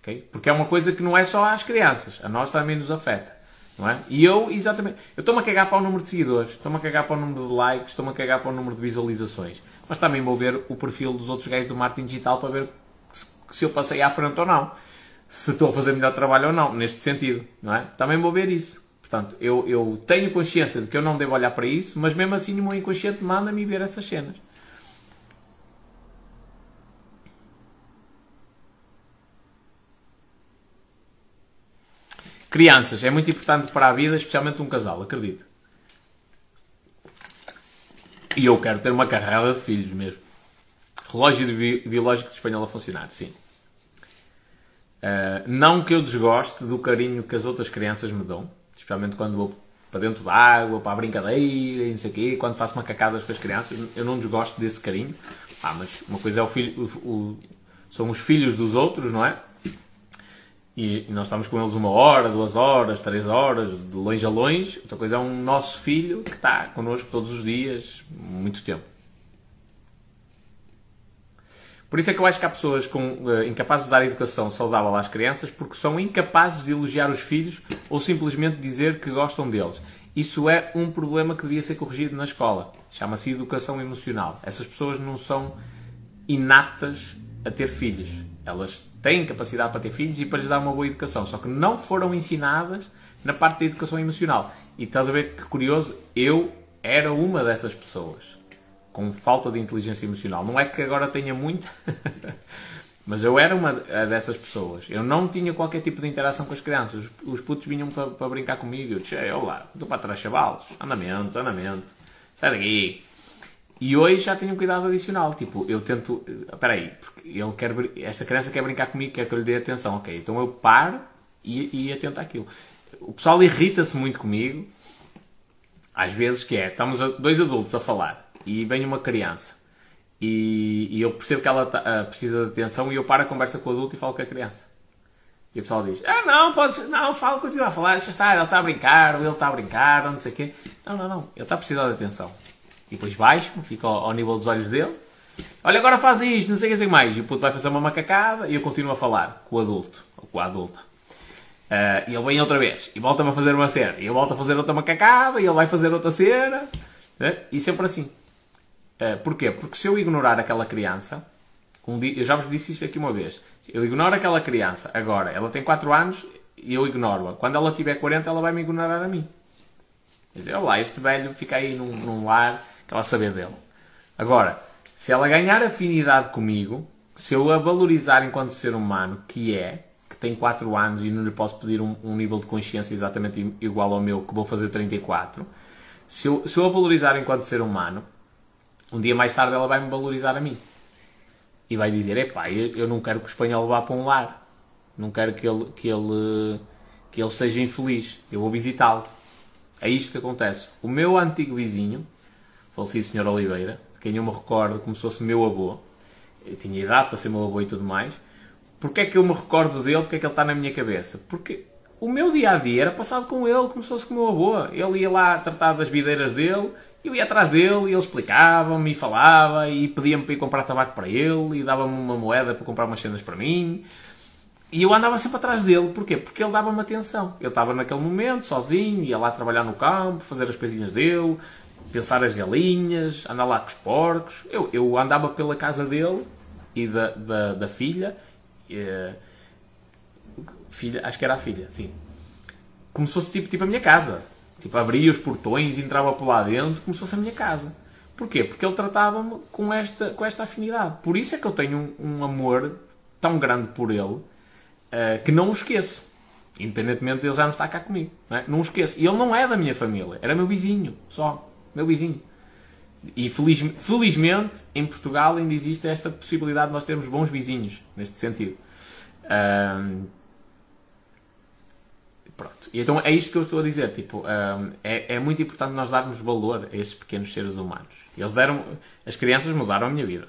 Okay? Porque é uma coisa que não é só às crianças, a nós também nos afeta. Não é? E eu, exatamente, eu estou-me a cagar para o número de seguidores, estou-me a cagar para o número de likes, estou-me a cagar para o número de visualizações. Mas também vou ver o perfil dos outros gajos do marketing digital para ver se, se eu passei à frente ou não. Se estou a fazer melhor trabalho ou não, neste sentido. Não é? Também vou ver isso. Portanto, eu, eu tenho consciência de que eu não devo olhar para isso, mas mesmo assim o meu inconsciente manda-me ver essas cenas. Crianças, é muito importante para a vida, especialmente um casal, acredito. E eu quero ter uma carreira de filhos mesmo. Relógio bi biológico de espanhol a funcionar, sim. Uh, não que eu desgoste do carinho que as outras crianças me dão, especialmente quando vou para dentro da água, para a brincadeira e não sei o quê, quando faço macacadas com as crianças, eu não desgosto desse carinho. Ah, mas uma coisa é o filho, o, o, são os filhos dos outros, não é? E, nós estamos com eles uma hora, duas horas, três horas, de longe a longe. Outra coisa é um nosso filho que está connosco todos os dias, muito tempo. Por isso é que eu acho que há pessoas com, uh, incapazes de dar educação saudável às crianças porque são incapazes de elogiar os filhos ou simplesmente dizer que gostam deles. Isso é um problema que devia ser corrigido na escola. Chama-se educação emocional. Essas pessoas não são inaptas a ter filhos. Elas têm capacidade para ter filhos e para lhes dar uma boa educação, só que não foram ensinadas na parte da educação emocional. E estás a ver que curioso, eu era uma dessas pessoas com falta de inteligência emocional. Não é que agora tenha muita, mas eu era uma dessas pessoas. Eu não tinha qualquer tipo de interação com as crianças. Os putos vinham para, para brincar comigo. Eu disse: Olá, estou para trás, chavalos. Andamento, andamento. Sai daqui. E hoje já tenho um cuidado adicional. Tipo, eu tento. Espera aí, porque ele quer. Esta criança quer brincar comigo, quer que eu lhe dê atenção. Ok, então eu paro e, e atento àquilo. O pessoal irrita-se muito comigo. Às vezes que é, estamos dois adultos a falar e vem uma criança. E, e eu percebo que ela uh, precisa de atenção e eu paro a conversa com o adulto e falo com a criança. E o pessoal diz: Ah, não, podes, não, fala, continua a falar, deixa estar, ele está a brincar, ou ele está a brincar, ou não sei o quê. Não, não, não, ele está a precisar de atenção. E depois baixo, fico ao, ao, nível dos olhos dele. Olha, agora faz isto, não sei o que mais. E o puto vai fazer uma macacada e eu continuo a falar com o adulto, ou com a adulta. Uh, e ele vem outra vez e volta-me a fazer uma cena. E eu volto a fazer outra macacada e ele vai fazer outra cena. Uh, e sempre assim. Uh, porquê? Porque se eu ignorar aquela criança, um dia, eu já vos disse isto aqui uma vez. Eu ignoro aquela criança agora, ela tem 4 anos e eu ignoro-a. Quando ela tiver 40, ela vai me ignorar a mim. Quer dizer, olá, este velho fica aí num, num lar ela saber dele. Agora, se ela ganhar afinidade comigo, se eu a valorizar enquanto ser humano, que é, que tem 4 anos e não lhe posso pedir um, um, nível de consciência exatamente igual ao meu, que vou fazer 34, se eu, se eu a valorizar enquanto ser humano, um dia mais tarde ela vai me valorizar a mim. E vai dizer, epá, eu, eu não quero que o espanhol vá para um lar. Não quero que ele, que ele, que ele esteja infeliz. Eu vou visitá-lo. É isto que acontece. O meu antigo vizinho, falecido Sr. Oliveira, quem eu me recordo como se fosse meu avô, eu tinha idade para ser meu avô e tudo mais, porque é que eu me recordo dele, porque é que ele está na minha cabeça? Porque o meu dia a dia era passado com ele, como se fosse com o meu avô. Ele ia lá tratar das videiras dele, eu ia atrás dele e ele explicava-me e falava e pedia-me para ir comprar tabaco para ele e dava-me uma moeda para comprar umas cenas para mim. E eu andava sempre atrás dele, porquê? Porque ele dava-me atenção. Eu estava naquele momento, sozinho, ia lá trabalhar no campo, fazer as coisinhas dele, pensar as galinhas, andar lá com os porcos. Eu, eu andava pela casa dele e da, da, da filha, e, filha, acho que era a filha, sim. Como se fosse tipo, tipo a minha casa. Tipo, abria os portões entrava por lá dentro como se fosse a minha casa. Porquê? Porque ele tratava-me com esta, com esta afinidade. Por isso é que eu tenho um, um amor tão grande por ele uh, que não o esqueço. Independentemente de ele já não estar cá comigo. Não, é? não o esqueço. E ele não é da minha família. Era meu vizinho, só. Meu vizinho. E feliz, felizmente, em Portugal ainda existe esta possibilidade de nós termos bons vizinhos, neste sentido. Um, pronto. E então é isto que eu estou a dizer. Tipo, um, é, é muito importante nós darmos valor a estes pequenos seres humanos. Eles deram. As crianças mudaram a minha vida.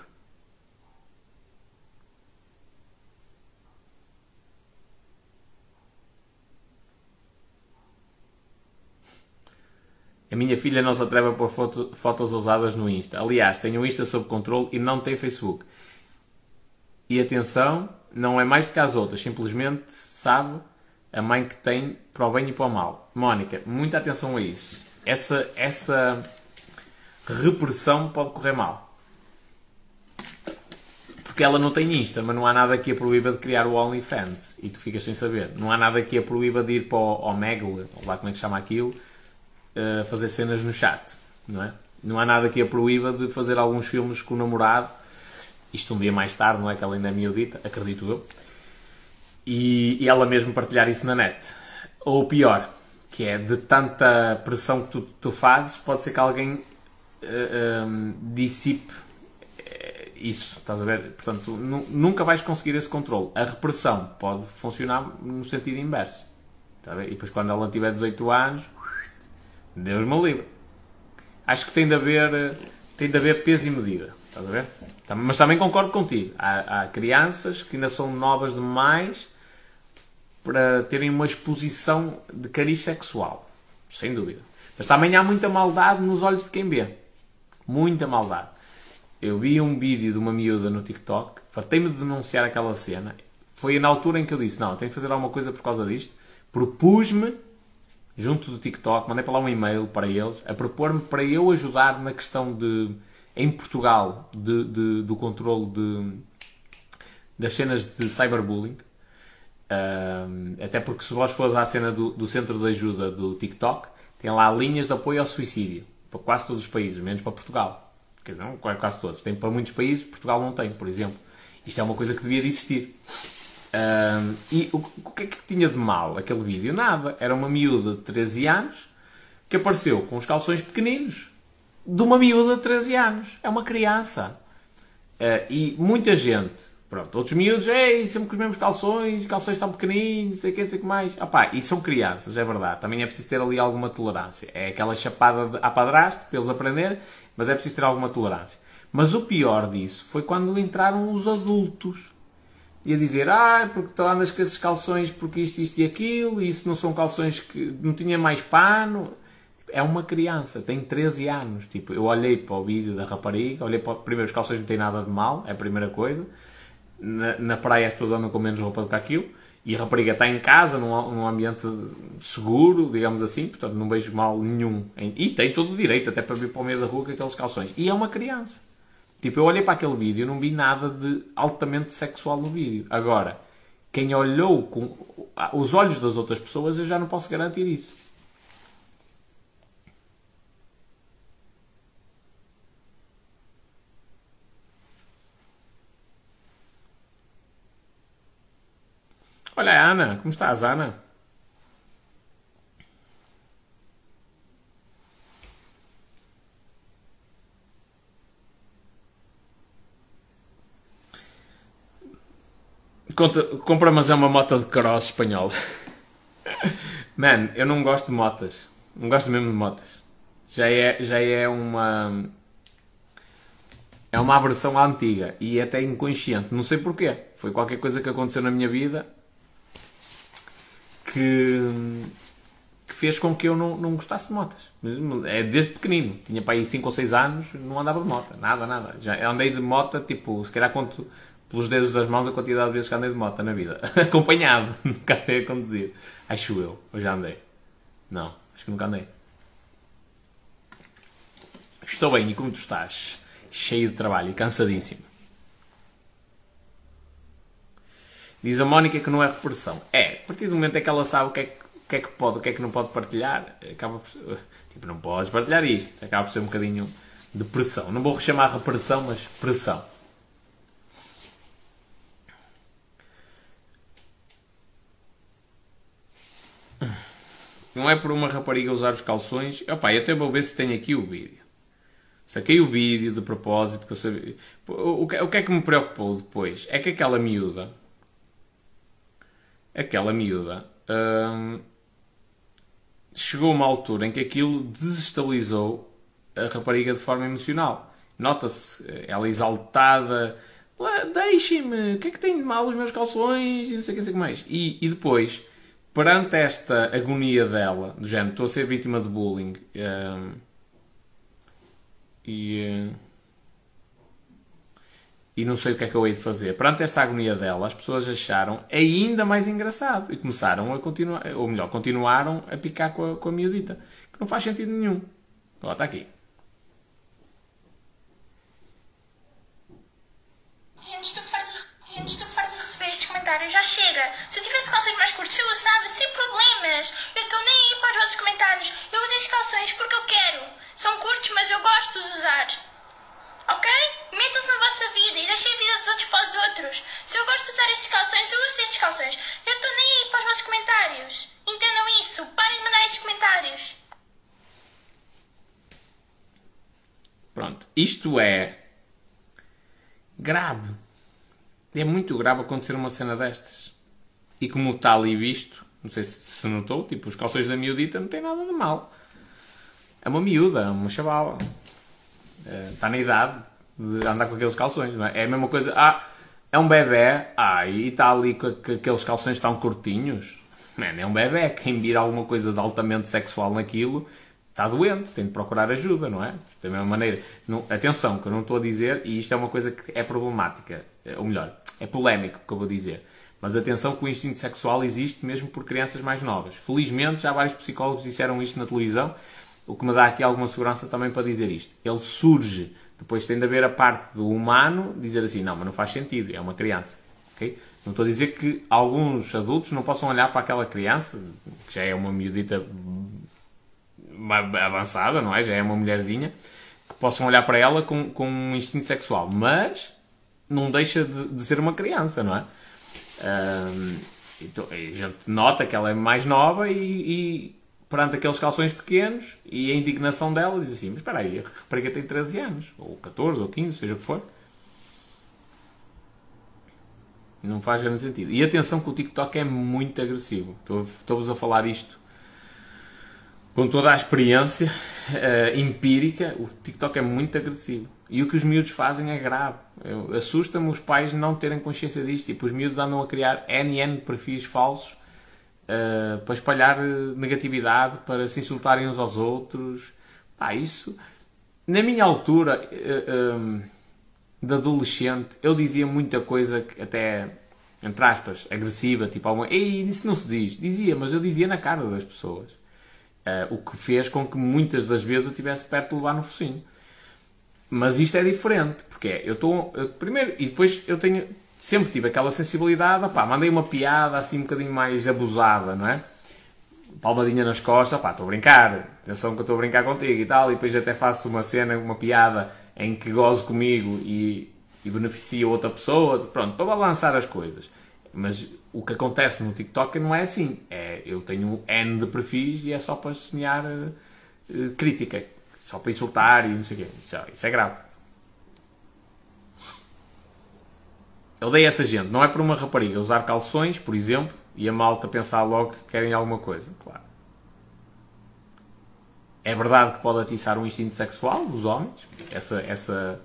A minha filha não se atreve a pôr foto, fotos ousadas no Insta. Aliás, tem o Insta sob controle e não tem Facebook. E atenção, não é mais que as outras. Simplesmente sabe a mãe que tem para o bem e para o mal. Mónica, muita atenção a isso. Essa, essa repressão pode correr mal. Porque ela não tem Insta, mas não há nada que a proíba de criar o OnlyFans. E tu ficas sem saber. Não há nada que a proíba de ir para o Omegle, ou lá como é que chama aquilo, uh, fazer cenas no chat, não é? Não há nada que a proíba de fazer alguns filmes com o namorado, isto um dia mais tarde, não é? Que ela ainda é miudita, acredito eu, e, e ela mesmo partilhar isso na net. Ou pior, que é de tanta pressão que tu, tu fazes, pode ser que alguém uh, eh, um, ehm, dissipe eh, isso, estás a ver? Portanto, nunca vais conseguir esse controle. A repressão pode funcionar no sentido inverso. Está a ver? E depois, quando ela tiver 18 anos, Deus me livre. Acho que tem de haver, tem de haver peso e medida. Estás a ver? Mas também concordo contigo. Há, há crianças que ainda são novas demais para terem uma exposição de cariz sexual. Sem dúvida. Mas também há muita maldade nos olhos de quem vê. Muita maldade. Eu vi um vídeo de uma miúda no TikTok, fartei-me de denunciar aquela cena. Foi na altura em que eu disse: Não, tenho que fazer alguma coisa por causa disto. Propus-me junto do TikTok, mandei para lá um e-mail para eles a propor-me para eu ajudar na questão de, em Portugal, de, de do controle de, das cenas de cyberbullying. Uh, até porque se vós fores à cena do, do centro de ajuda do TikTok, tem lá linhas de apoio ao suicídio para quase todos os países, menos para Portugal. Quer dizer, não quase todos. Tem para muitos países, Portugal não tem, por exemplo. Isto é uma coisa que devia de existir. Um, e o, o, que é que tinha de mal aquele vídeo? Nada. Era uma miúda de 13 anos que apareceu com os calções pequeninos de uma miúda de 13 anos. É uma criança. Uh, e muita gente, pronto, outros miúdos, ei, sempre com os mesmos calções, calções tão pequeninos, sei o que, sei o que mais. Opá, e são crianças, é verdade. Também é preciso ter ali alguma tolerância. É aquela chapada de, a padrasto para eles aprenderem, mas é preciso ter alguma tolerância. Mas o pior disso foi quando entraram os adultos e a dizer, ah, porque tu andas com esses calções porque isto, isto e aquilo, e isso não são calções que não tinha mais pano. É uma criança, tem 13 anos. Tipo, eu olhei para o vídeo da rapariga, olhei para primeiro os calções não têm nada de mal, é a primeira coisa. Na, na praia as pessoas andam com menos roupa do que aquilo. E a rapariga está em casa, num, num ambiente seguro, digamos assim, portanto não vejo mal nenhum. E tem todo o direito até para vir para o meio da rua com aqueles calções. E é uma criança. Tipo, eu olhei para aquele vídeo e não vi nada de altamente sexual no vídeo. Agora, quem olhou com os olhos das outras pessoas, eu já não posso garantir isso. Olha, Ana, como estás, Ana? Compra, mas é uma moto de cross espanhol. Man, eu não gosto de motas. Não gosto mesmo de motas. Já é, já é uma. é uma aversão antiga e até inconsciente. Não sei porquê. Foi qualquer coisa que aconteceu na minha vida que, que fez com que eu não, não gostasse de motas. É desde pequenino. Tinha para aí 5 ou 6 anos, não andava de moto. Nada, nada. Já andei de moto, tipo, se calhar conto pelos dedos das mãos a quantidade de vezes que andei de moto na vida. Acompanhado. Nunca andei a conduzir. Acho eu. Eu já andei. Não, acho que nunca andei. Estou bem, e como tu estás? Cheio de trabalho e cansadíssimo. Diz a Mónica que não é repressão. É, a partir do momento em que ela sabe o que é que, o que, é que pode, o que é que não pode partilhar, acaba por, tipo, não podes partilhar isto. Acaba por ser um bocadinho de pressão. Não vou chamar repressão, mas pressão. Não é por uma rapariga usar os calções. Opa, eu até vou ver se tenho aqui o vídeo. Saquei o vídeo de propósito. Que eu sabia. O, que, o que é que me preocupou depois? É que aquela miúda. Aquela miúda. Hum, chegou uma altura em que aquilo desestabilizou a rapariga de forma emocional. Nota-se ela exaltada. Deixem-me, o que é que tem de mal os meus calções? E não sei o que, não sei o que mais. E, e depois perante esta agonia dela, do género, estou a ser vítima de bullying um, e, uh, e não sei o que é que eu hei de fazer. Perante esta agonia dela, as pessoas acharam ainda mais engraçado e começaram a continuar, ou melhor, continuaram a picar com a, com a miudita, que não faz sentido nenhum. Ó, está aqui. Comentários, já chega. Se eu tivesse calções mais curtos, eu usava sem problemas. Eu estou nem aí para os vossos comentários. Eu uso as calções porque eu quero. São curtos, mas eu gosto de usar. Ok? Metam-se na vossa vida e deixem a vida dos outros para os outros. Se eu gosto de usar estes calções, eu uso estes calções. Eu estou nem aí para os vossos comentários. Entendam isso. Parem de mandar estes comentários. Pronto. Isto é grave é muito grave acontecer uma cena destas. E como está ali visto, não sei se se notou, tipo, os calções da miudita não tem nada de mal. É uma miúda, é uma chavala. É, está na idade de andar com aqueles calções. É? é? a mesma coisa. Ah, é um bebê. Ah, e está ali com, aqueles calções tão curtinhos. Man, é um bebê. Quem vira alguma coisa de altamente sexual naquilo está doente, tem de procurar ajuda, não é? Da mesma maneira. Não, atenção, que eu não estou a dizer, e isto é uma coisa que é problemática, eh, ou melhor, é polémico o que eu vou dizer. Mas atenção que o instinto sexual existe mesmo por crianças mais novas. Felizmente, já vários psicólogos disseram isto na televisão, o que me dá aqui alguma segurança também para dizer isto. Ele surge, depois tem de haver a parte do humano dizer assim, não, mas não faz sentido, é uma criança. Okay? Não estou a dizer que alguns adultos não possam olhar para aquela criança, que já é uma miudita avançada, não é? Já é uma mulherzinha, que possam olhar para ela com, com um instinto sexual, mas não deixa de, de ser uma criança, não é? Um, então, a gente nota que ela é mais nova e, e, perante aqueles calções pequenos e a indignação dela diz assim, mas espera aí, a rapariga tem 13 anos, ou 14, ou 15, seja o que for. Não faz grande sentido. E atenção que o TikTok é muito agressivo. Estou-vos a falar isto com toda a experiência uh, empírica, o TikTok é muito agressivo. E o que os miúdos fazem é grave. Assusta-me os pais não terem consciência disto. Tipo, os miúdos andam a criar NN perfis falsos uh, para espalhar negatividade, para se insultarem uns aos outros. Pá, isso. Na minha altura uh, um, de adolescente, eu dizia muita coisa que até, entre aspas, agressiva, tipo, alguma... Ei, isso não se diz. Dizia, mas eu dizia na cara das pessoas. Uh, o que fez com que muitas das vezes eu estivesse perto de levar no focinho. Mas isto é diferente, porque é, eu estou. Primeiro, e depois eu tenho. Sempre tive aquela sensibilidade, opá, mandei uma piada assim um bocadinho mais abusada, não é? Palmadinha nas costas, opá, estou a brincar, atenção que estou a brincar contigo e tal, e depois até faço uma cena, uma piada em que gozo comigo e, e beneficio outra pessoa, pronto, estou a lançar as coisas. Mas o que acontece no TikTok não é assim. É, eu tenho N de perfis e é só para semear uh, crítica. Só para insultar e não sei o quê. Isso, é, isso é grave. Eu dei essa gente. Não é por uma rapariga usar calções, por exemplo, e a malta pensar logo que querem alguma coisa. Claro. É verdade que pode atiçar um instinto sexual dos homens. Essa, essa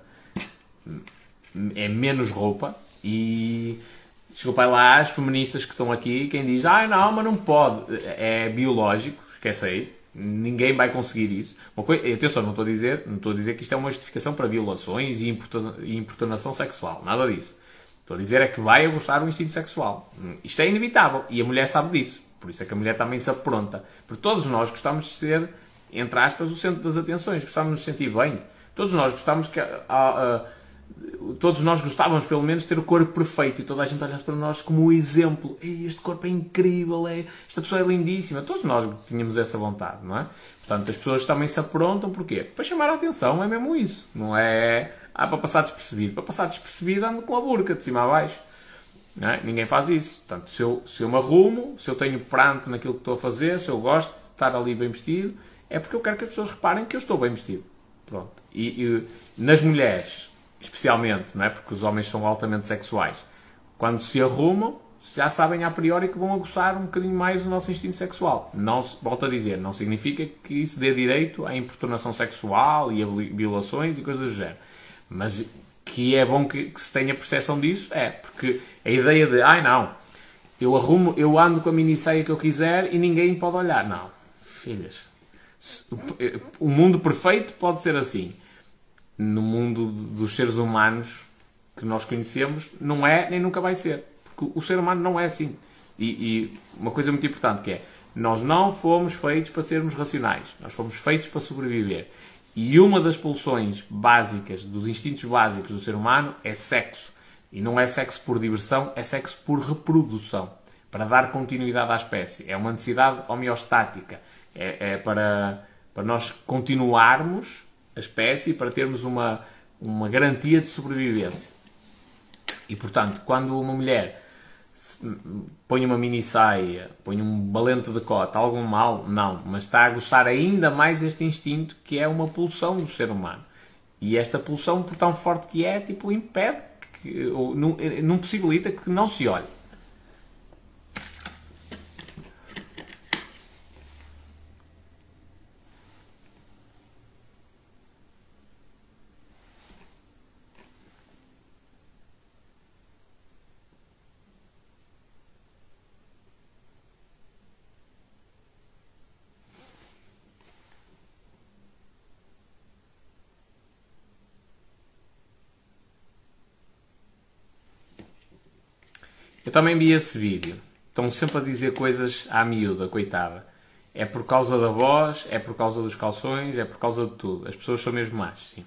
é menos roupa e desculpa lá as feministas que estão aqui, quem diz, ah não, mas não pode, é biológico, esquece aí, ninguém vai conseguir isso. Uma coisa, atenção, não estou a dizer, não estou a dizer que isto é uma justificação para violações e importunação sexual, nada disso. Estou a dizer é que vai aguçar o instinto sexual. Isto é inevitável e a mulher sabe disso. Por isso é que a mulher também se apronta. Porque todos nós gostamos de ser, entre aspas, o centro das atenções, gostamos de nos sentir bem. Todos nós gostamos que. Uh, uh, todos nós gostávamos, pelo menos, de ter o corpo perfeito e toda a gente olhasse para nós como um exemplo. Este corpo é incrível, é, esta pessoa é lindíssima. Todos nós tínhamos essa vontade, não é? Portanto, as pessoas também se aprontam, porquê? Para chamar a atenção, é mesmo isso. Não é ah, para passar despercebido. Para passar despercebido ando com a burca de cima a baixo. É? Ninguém faz isso. Portanto, se eu, se eu me arrumo, se eu tenho pranto naquilo que estou a fazer, se eu gosto de estar ali bem vestido, é porque eu quero que as pessoas reparem que eu estou bem vestido. Pronto. E, e nas mulheres, especialmente, não é? porque os homens são altamente sexuais, quando se arrumam, já sabem a priori que vão aguçar um bocadinho mais o nosso instinto sexual. Não, volto a dizer, não significa que isso dê direito à importunação sexual e a violações e coisas do género. Mas que é bom que, que se tenha percepção disso, é, porque a ideia de, ai não, eu arrumo, eu ando com a mini saia que eu quiser e ninguém pode olhar. Não, filhas, o mundo perfeito pode ser assim. No mundo dos seres humanos que nós conhecemos, não é nem nunca vai ser. Porque o ser humano não é assim. E, e uma coisa muito importante que é, nós não fomos feitos para sermos racionais, nós fomos feitos para sobreviver. E uma das pulsões básicas, dos instintos básicos do ser humano é sexo. E não é sexo por diversão, é sexo por reprodução. Para dar continuidade à espécie. É uma necessidade homeostática. É, é para, para nós continuarmos a espécie, para termos uma, uma garantia de sobrevivência. E portanto, quando uma mulher põe uma mini saia, põe um valente de cota, algum mal? Não, mas está a aguçar ainda mais este instinto que é uma pulsão do ser humano. E esta pulsão, por tão forte que é, tipo, impede, que, ou não, não possibilita que não se olhe. Eu também vi esse vídeo. Estão sempre a dizer coisas à miúda, coitada. É por causa da voz, é por causa dos calções, é por causa de tudo. As pessoas são mesmo más, sim.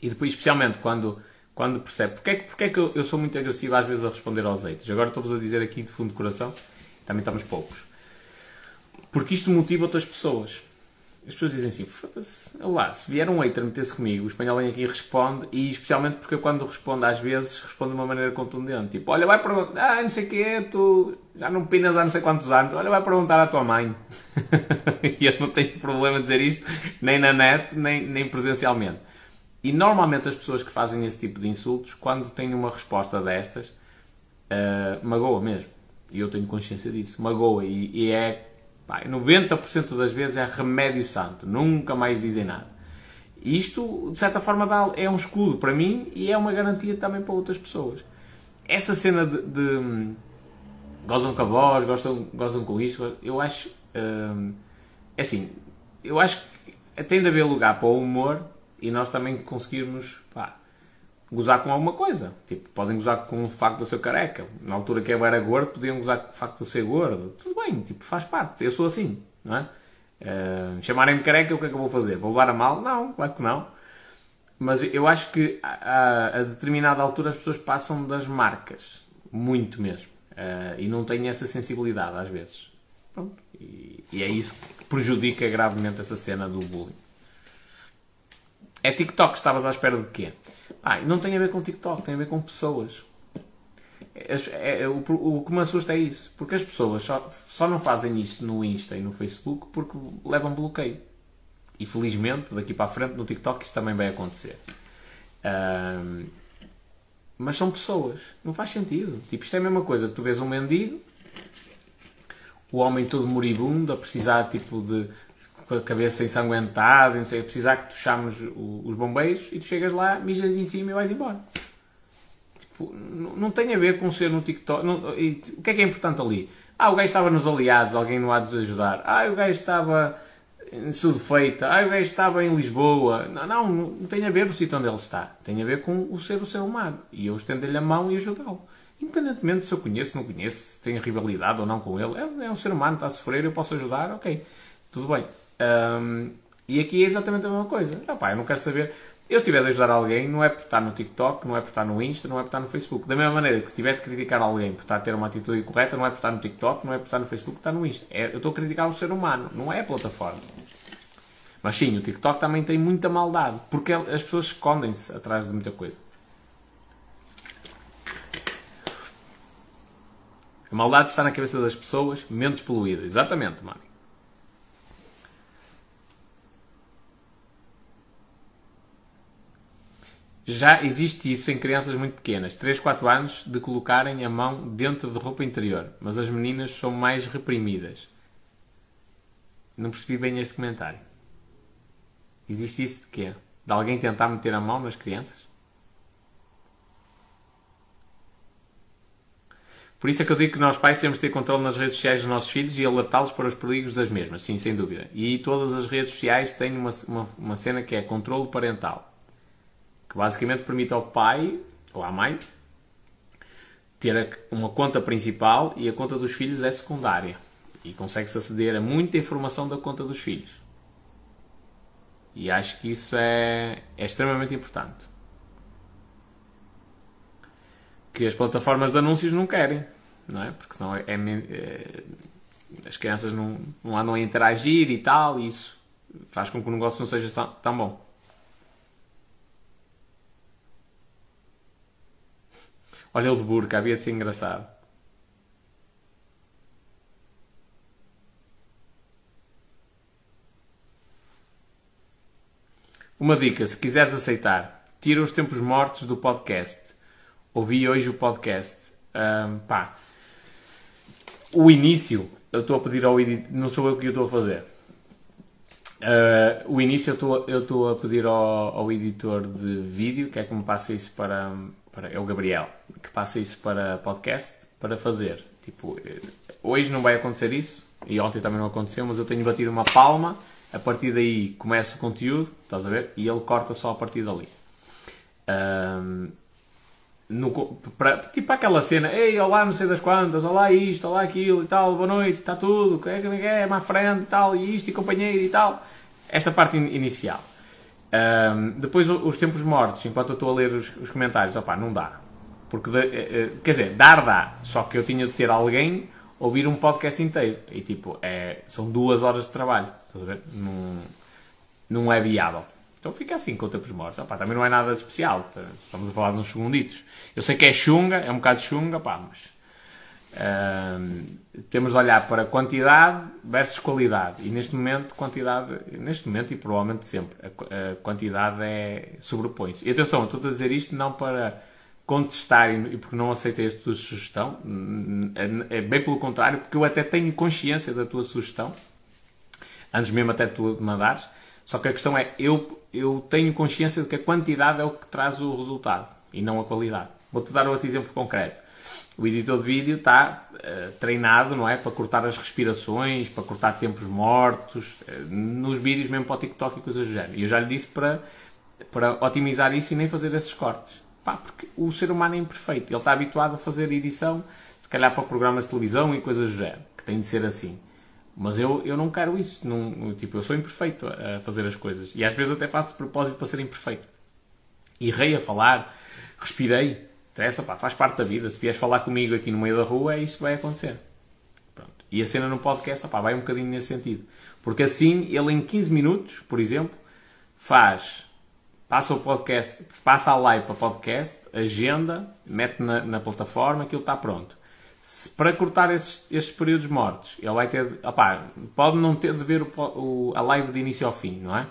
E depois, especialmente quando, quando percebe. Porquê, porquê é que eu, eu sou muito agressivo às vezes a responder aos haters? Agora estou-vos a dizer aqui de fundo de coração, também estamos poucos. Porque isto motiva outras pessoas as pessoas dizem assim, foda-se, lá, se vier um hater meter-se comigo, o espanhol vem aqui e responde, e especialmente porque eu quando respondo às vezes, respondo de uma maneira contundente, tipo, olha, vai perguntar, ah, não sei o que tu já não pinas há não sei quantos anos, olha, vai perguntar à tua mãe. e eu não tenho problema de dizer isto, nem na net, nem, nem presencialmente. E normalmente as pessoas que fazem esse tipo de insultos, quando têm uma resposta destas, uh, magoa mesmo. E eu tenho consciência disso, magoa, e, e é Pai, 90% das vezes é remédio santo, nunca mais dizem nada. Isto, de certa forma, é um escudo para mim e é uma garantia também para outras pessoas. Essa cena de. de gozam com a voz, gostam, gozam com isto, eu acho. Hum, é assim, eu acho que tem de haver lugar para o humor e nós também conseguirmos. Pá, gozar com alguma coisa. Tipo, podem gozar com o facto de eu ser careca. Na altura que eu era gordo, podiam gozar com o facto de eu ser gordo. Tudo bem, tipo, faz parte. Eu sou assim, não é? Uh, Chamarem-me careca, o que é que eu vou fazer? Vou levar a mal? Não, claro que não. Mas eu acho que a, a determinada altura as pessoas passam das marcas. Muito mesmo. Uh, e não têm essa sensibilidade às vezes. Pronto. E, e é isso que prejudica gravemente essa cena do bullying. É TikTok, estavas à espera de quê? Ah, não tem a ver com TikTok, tem a ver com pessoas. É, é, o, o, que me assusta é isso, porque as pessoas só, só não fazem isto no Insta e no Facebook porque levam bloqueio. E felizmente, daqui para a frente, no TikTok, isso também vai acontecer. Um, mas são pessoas, não faz sentido. Tipo, isto é a mesma coisa tu vês um mendigo, o homem todo moribundo, a precisar tipo de com a cabeça ensanguentada, não sei, precisar que tu chames os bombeiros e tu chegas lá, mijas em cima e vais embora. Tipo, não tem a ver com ser no TikTok. Não, e, o que é que é importante ali? Ah, o gajo estava nos aliados, alguém não há de ajudar. Ah, o gajo estava em Sudfeita. Ah, o gajo estava em Lisboa. Não, não, não tem a ver o sítio onde ele está. Tem a ver com o ser o ser humano. E eu estendo-lhe a mão e ajudá-lo. Independentemente se eu conheço, não conheço, se tem rivalidade ou não com ele. É, é um ser humano, está a sofrer, eu posso ajudar, ok. Tudo bem. Um, e aqui é exatamente a mesma coisa. Ah, pá, eu não quero saber. Eu se tiver de ajudar alguém, não é por estar no TikTok, não é por estar no Insta, não é por estar no Facebook. Da mesma maneira que se tiver de criticar alguém por estar a ter uma atitude incorreta, não é por estar no TikTok, não é por estar no Facebook, está no Insta. É, eu estou a criticar o ser humano, não é a plataforma. Mas sim, o TikTok também tem muita maldade, porque as pessoas escondem-se atrás de muita coisa. A maldade está na cabeça das pessoas, menos poluída. Exatamente, mano. Já existe isso em crianças muito pequenas, 3, 4 anos, de colocarem a mão dentro de roupa interior, mas as meninas são mais reprimidas. Não percebi bem este comentário. Existe isso de quê? De alguém tentar meter a mão nas crianças? Por isso é que eu digo que nós pais temos de ter controle nas redes sociais dos nossos filhos e alertá-los para os perigos das mesmas, sim, sem dúvida. E todas as redes sociais têm uma, uma, uma cena que é controle parental que basicamente permite ao pai ou à mãe ter uma conta principal e a conta dos filhos é secundária. E consegue-se aceder a muita informação da conta dos filhos. E acho que isso é, é extremamente importante. Que as plataformas de anúncios não querem, não é? Porque senão é, é, é as crianças não, não andam a interagir e tal, e isso faz com que o negócio não seja tão bom. Olha ele de burca, havia de ser engraçado. Uma dica, se quiseres aceitar, tira os tempos mortos do podcast. Ouvi hoje o podcast. Um, pá. O início, eu estou a pedir ao editor, não sou eu que estou a fazer. Uh, o início eu estou a pedir ao, ao editor de vídeo, que é que me passa isso para, para, é o Gabriel, que passa isso para podcast, para fazer. Tipo, eh, hoje não vai acontecer isso, e ontem também não aconteceu, mas eu tenho batido uma palma, a partir daí começa o conteúdo, estás a ver? E ele corta só a partir dali. Um, no, para, tipo aquela cena, ei, olá, não sei das quantas, olá isto, olá aquilo e tal, boa noite, está tudo, é que é, é, má frente e tal, e isto, e companheiro e tal. Esta parte in, inicial. Um, depois os tempos mortos, enquanto eu estou a ler os, os comentários, opá, não dá. Porque, de, uh, quer dizer, dar dá, só que eu tinha de ter alguém ouvir um podcast inteiro. E tipo, é, são duas horas de trabalho, estás a ver? Não, não é viável. Então fica assim com tempos mortos. Opá, também não é nada de especial, tá, estamos a falar de uns segunditos. Eu sei que é chunga, é um bocado chunga, pá, mas temos de olhar para quantidade versus qualidade. E neste momento, quantidade, neste momento e provavelmente sempre, a, quantidade é sobrepõe-se. E atenção, estou a dizer isto não para contestar e porque não aceitei a tua sugestão, é, é bem pelo contrário, porque eu até tenho consciência da tua sugestão, antes mesmo até tu mandares, só que a questão é, eu, eu tenho consciência de que a quantidade é o que traz o resultado e não a qualidade. Vou-te dar outro exemplo concreto o editor de vídeo está uh, treinado, não é? Para cortar as respirações, para cortar tempos mortos, uh, nos vídeos mesmo para o TikTok e coisas do género. E eu já lhe disse para, para otimizar isso e nem fazer esses cortes. Pá, porque o ser humano é imperfeito. Ele está habituado a fazer edição, se calhar para programas de televisão e coisas do género, que tem de ser assim. Mas eu, eu não quero isso. Não, tipo, eu sou imperfeito a fazer as coisas. E às vezes até faço de propósito para ser imperfeito. Errei a falar, respirei, Interessa, pá, faz parte da vida. Se vieres falar comigo aqui no meio da rua, é isso que vai acontecer. Pronto. E a cena no podcast, pá, vai um bocadinho nesse sentido. Porque assim, ele em 15 minutos, por exemplo, faz, passa o podcast, passa a live para podcast, agenda, mete na, na plataforma, aquilo está pronto. Se, para cortar esses, esses períodos mortos, ele vai ter, pode não ter de ver o, o, a live de início ao fim, não é?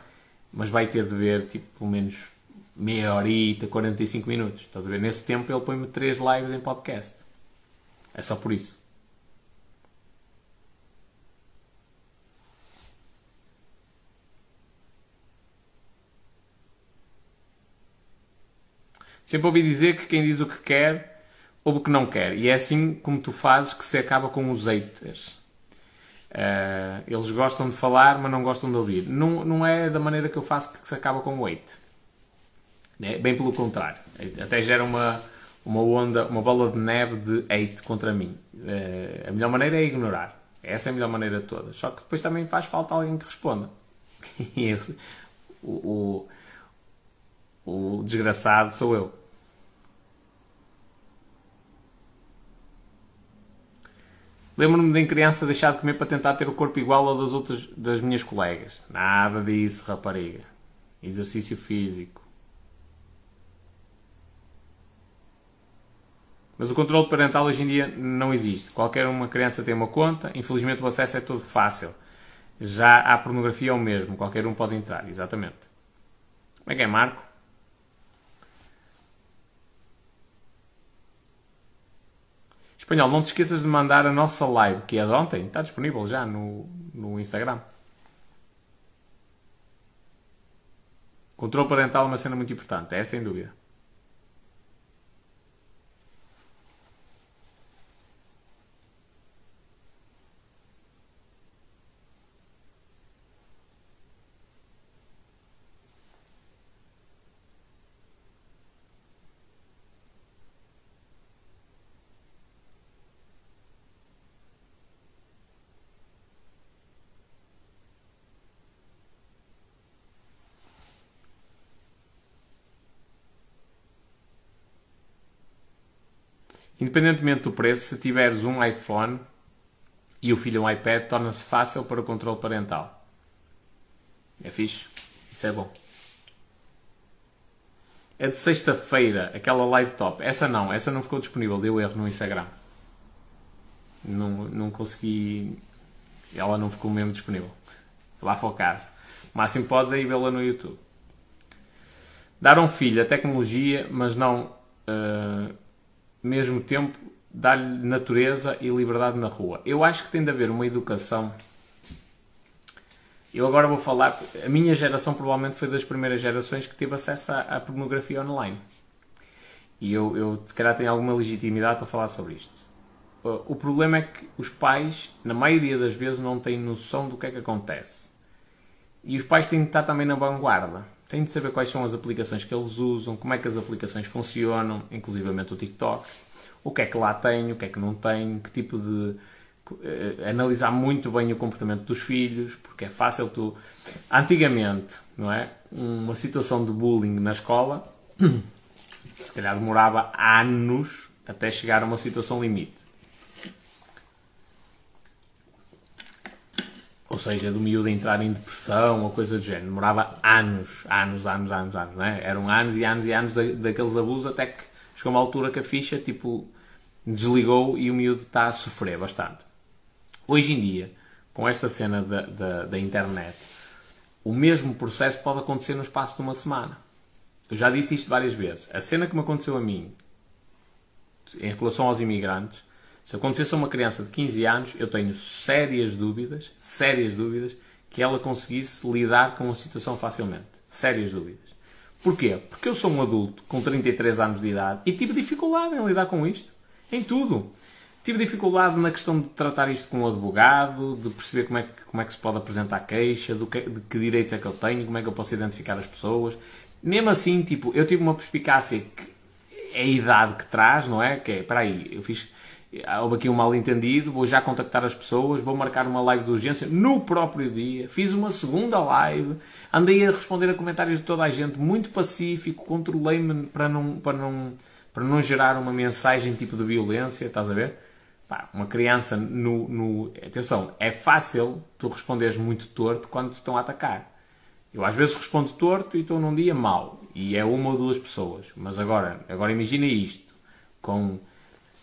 Mas vai ter de ver, tipo, pelo menos meia horita, 45 minutos. Estás a ver? Nesse tempo ele põe-me 3 lives em podcast. É só por isso. Sempre ouvi dizer que quem diz o que quer ou o que não quer. E é assim como tu fazes que se acaba com os haters. Uh, eles gostam de falar, mas não gostam de ouvir. Não, não é da maneira que eu faço que se acaba com o hate. É bem pelo contrário. Até gera uma, uma onda, uma bola de neve de hate contra mim. Uh, a melhor maneira é ignorar. Essa é a melhor maneira de todas. Só que depois também faz falta alguém que responda. E esse, o, o, o desgraçado sou eu. Lembro-me de em criança deixar de comer para tentar ter o corpo igual ao das outras das minhas colegas. Nada disso, rapariga. Exercício físico. Mas o controle parental hoje em dia não existe. Qualquer uma criança tem uma conta, infelizmente o acesso é todo fácil. Já a pornografia é o mesmo, qualquer um pode entrar, exatamente. Como é que é, Marco? Espanhol, não te esqueças de mandar a nossa live, que é de ontem, está disponível já no, no Instagram. Controle parental é uma cena muito importante, é sem dúvida. Independentemente do preço, se tiveres um iPhone e o filho um iPad, torna-se fácil para o controle parental. É fixe. Isso é bom. É de sexta-feira, aquela laptop. Essa não, essa não ficou disponível. Deu erro no Instagram. Não, não consegui. Ela não ficou mesmo disponível. Lá foi o caso. Máximo podes é ir vê-la no YouTube. Dar um filho a tecnologia, mas não uh, mesmo tempo, dar-lhe natureza e liberdade na rua. Eu acho que tem de haver uma educação. Eu agora vou falar. A minha geração provavelmente foi das primeiras gerações que teve acesso à, pornografia online. E eu, eu, se calhar, tenho alguma legitimidade para falar sobre isto. O problema é que os pais, na maioria das vezes, não têm noção do que é que acontece. E os pais têm de estar também na vanguarda. Têm de saber quais são as aplicações que eles usam, como é que as aplicações funcionam, inclusivamente o TikTok, o que é que lá tem, o que é que não tem, que tipo de. Uh, analisar muito bem o comportamento dos filhos, porque é fácil tu. Antigamente, não é? Uma situação de bullying na escola, se calhar demorava anos até chegar a uma situação limite. Ou seja, do miúdo entrar em depressão ou coisa do género. Demorava anos, anos, anos, anos, anos, não é? Eram anos e anos e anos daqueles abusos até que chegou uma altura que a ficha, tipo, desligou e o miúdo está a sofrer bastante. Hoje em dia, com esta cena da, da, da internet, o mesmo processo pode acontecer no espaço de uma semana. Eu já disse isto várias vezes. A cena que me aconteceu a mim, em relação aos imigrantes, se acontecesse a uma criança de 15 anos, eu tenho sérias dúvidas, sérias dúvidas, que ela conseguisse lidar com a situação facilmente. Sérias dúvidas. Porquê? Porque eu sou um adulto com 33 anos de idade e tive dificuldade em lidar com isto. Em tudo. Tive dificuldade na questão de tratar isto com um advogado, de perceber como é, que, como é que se pode apresentar queixa, do que, de que direitos é que eu tenho, como é que eu posso identificar as pessoas. Mesmo assim, tipo, eu tive uma perspicácia que é a idade que traz, não é? Que é, espera aí, eu fiz houve aqui um mal entendido, vou já contactar as pessoas, vou marcar uma live de urgência no próprio dia, fiz uma segunda live, andei a responder a comentários de toda a gente, muito pacífico, controlei-me para não, para, não, para não gerar uma mensagem tipo de violência, estás a ver? Pá, uma criança no, no... Atenção, é fácil tu responderes muito torto quando te estão a atacar. Eu às vezes respondo torto e estou num dia mau. E é uma ou duas pessoas. Mas agora, agora imagina isto. Com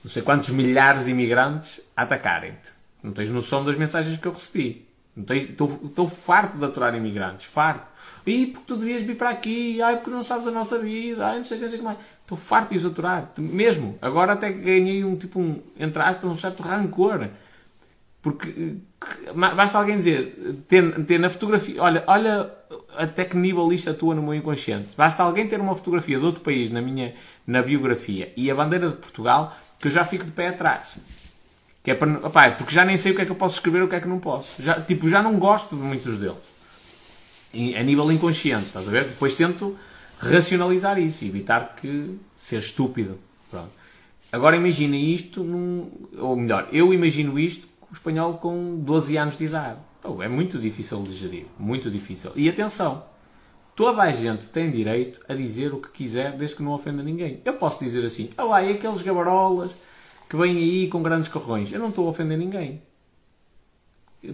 não sei quantos milhares de imigrantes atacarem-te. Não tens noção das mensagens que eu recebi. Estou farto de aturar imigrantes, farto. E porque tu devias vir para aqui, ai porque não sabes a nossa vida, ai não sei o que, sei que mais. Estou farto de os aturar, mesmo. Agora até ganhei um tipo, um, entre aspas, um certo rancor. Porque basta alguém dizer, ter, ter na fotografia, olha, olha até que nível isto atua no meu inconsciente. Basta alguém ter uma fotografia de outro país na minha na biografia e a bandeira de Portugal que eu já fico de pé atrás. Que é para, opá, é porque já nem sei o que é que eu posso escrever o que é que não posso. Já, tipo, já não gosto de muitos deles. E, a nível inconsciente, estás a ver? Depois tento racionalizar isso e evitar que ser estúpido. Pronto. Agora imagina isto num. Ou melhor, eu imagino isto com o espanhol com 12 anos de idade. É muito difícil de gerir. Muito difícil. E atenção, toda a gente tem direito a dizer o que quiser desde que não ofenda ninguém. Eu posso dizer assim, ah lá, aqueles gabarolas que vêm aí com grandes carrões. Eu não estou a ofender ninguém.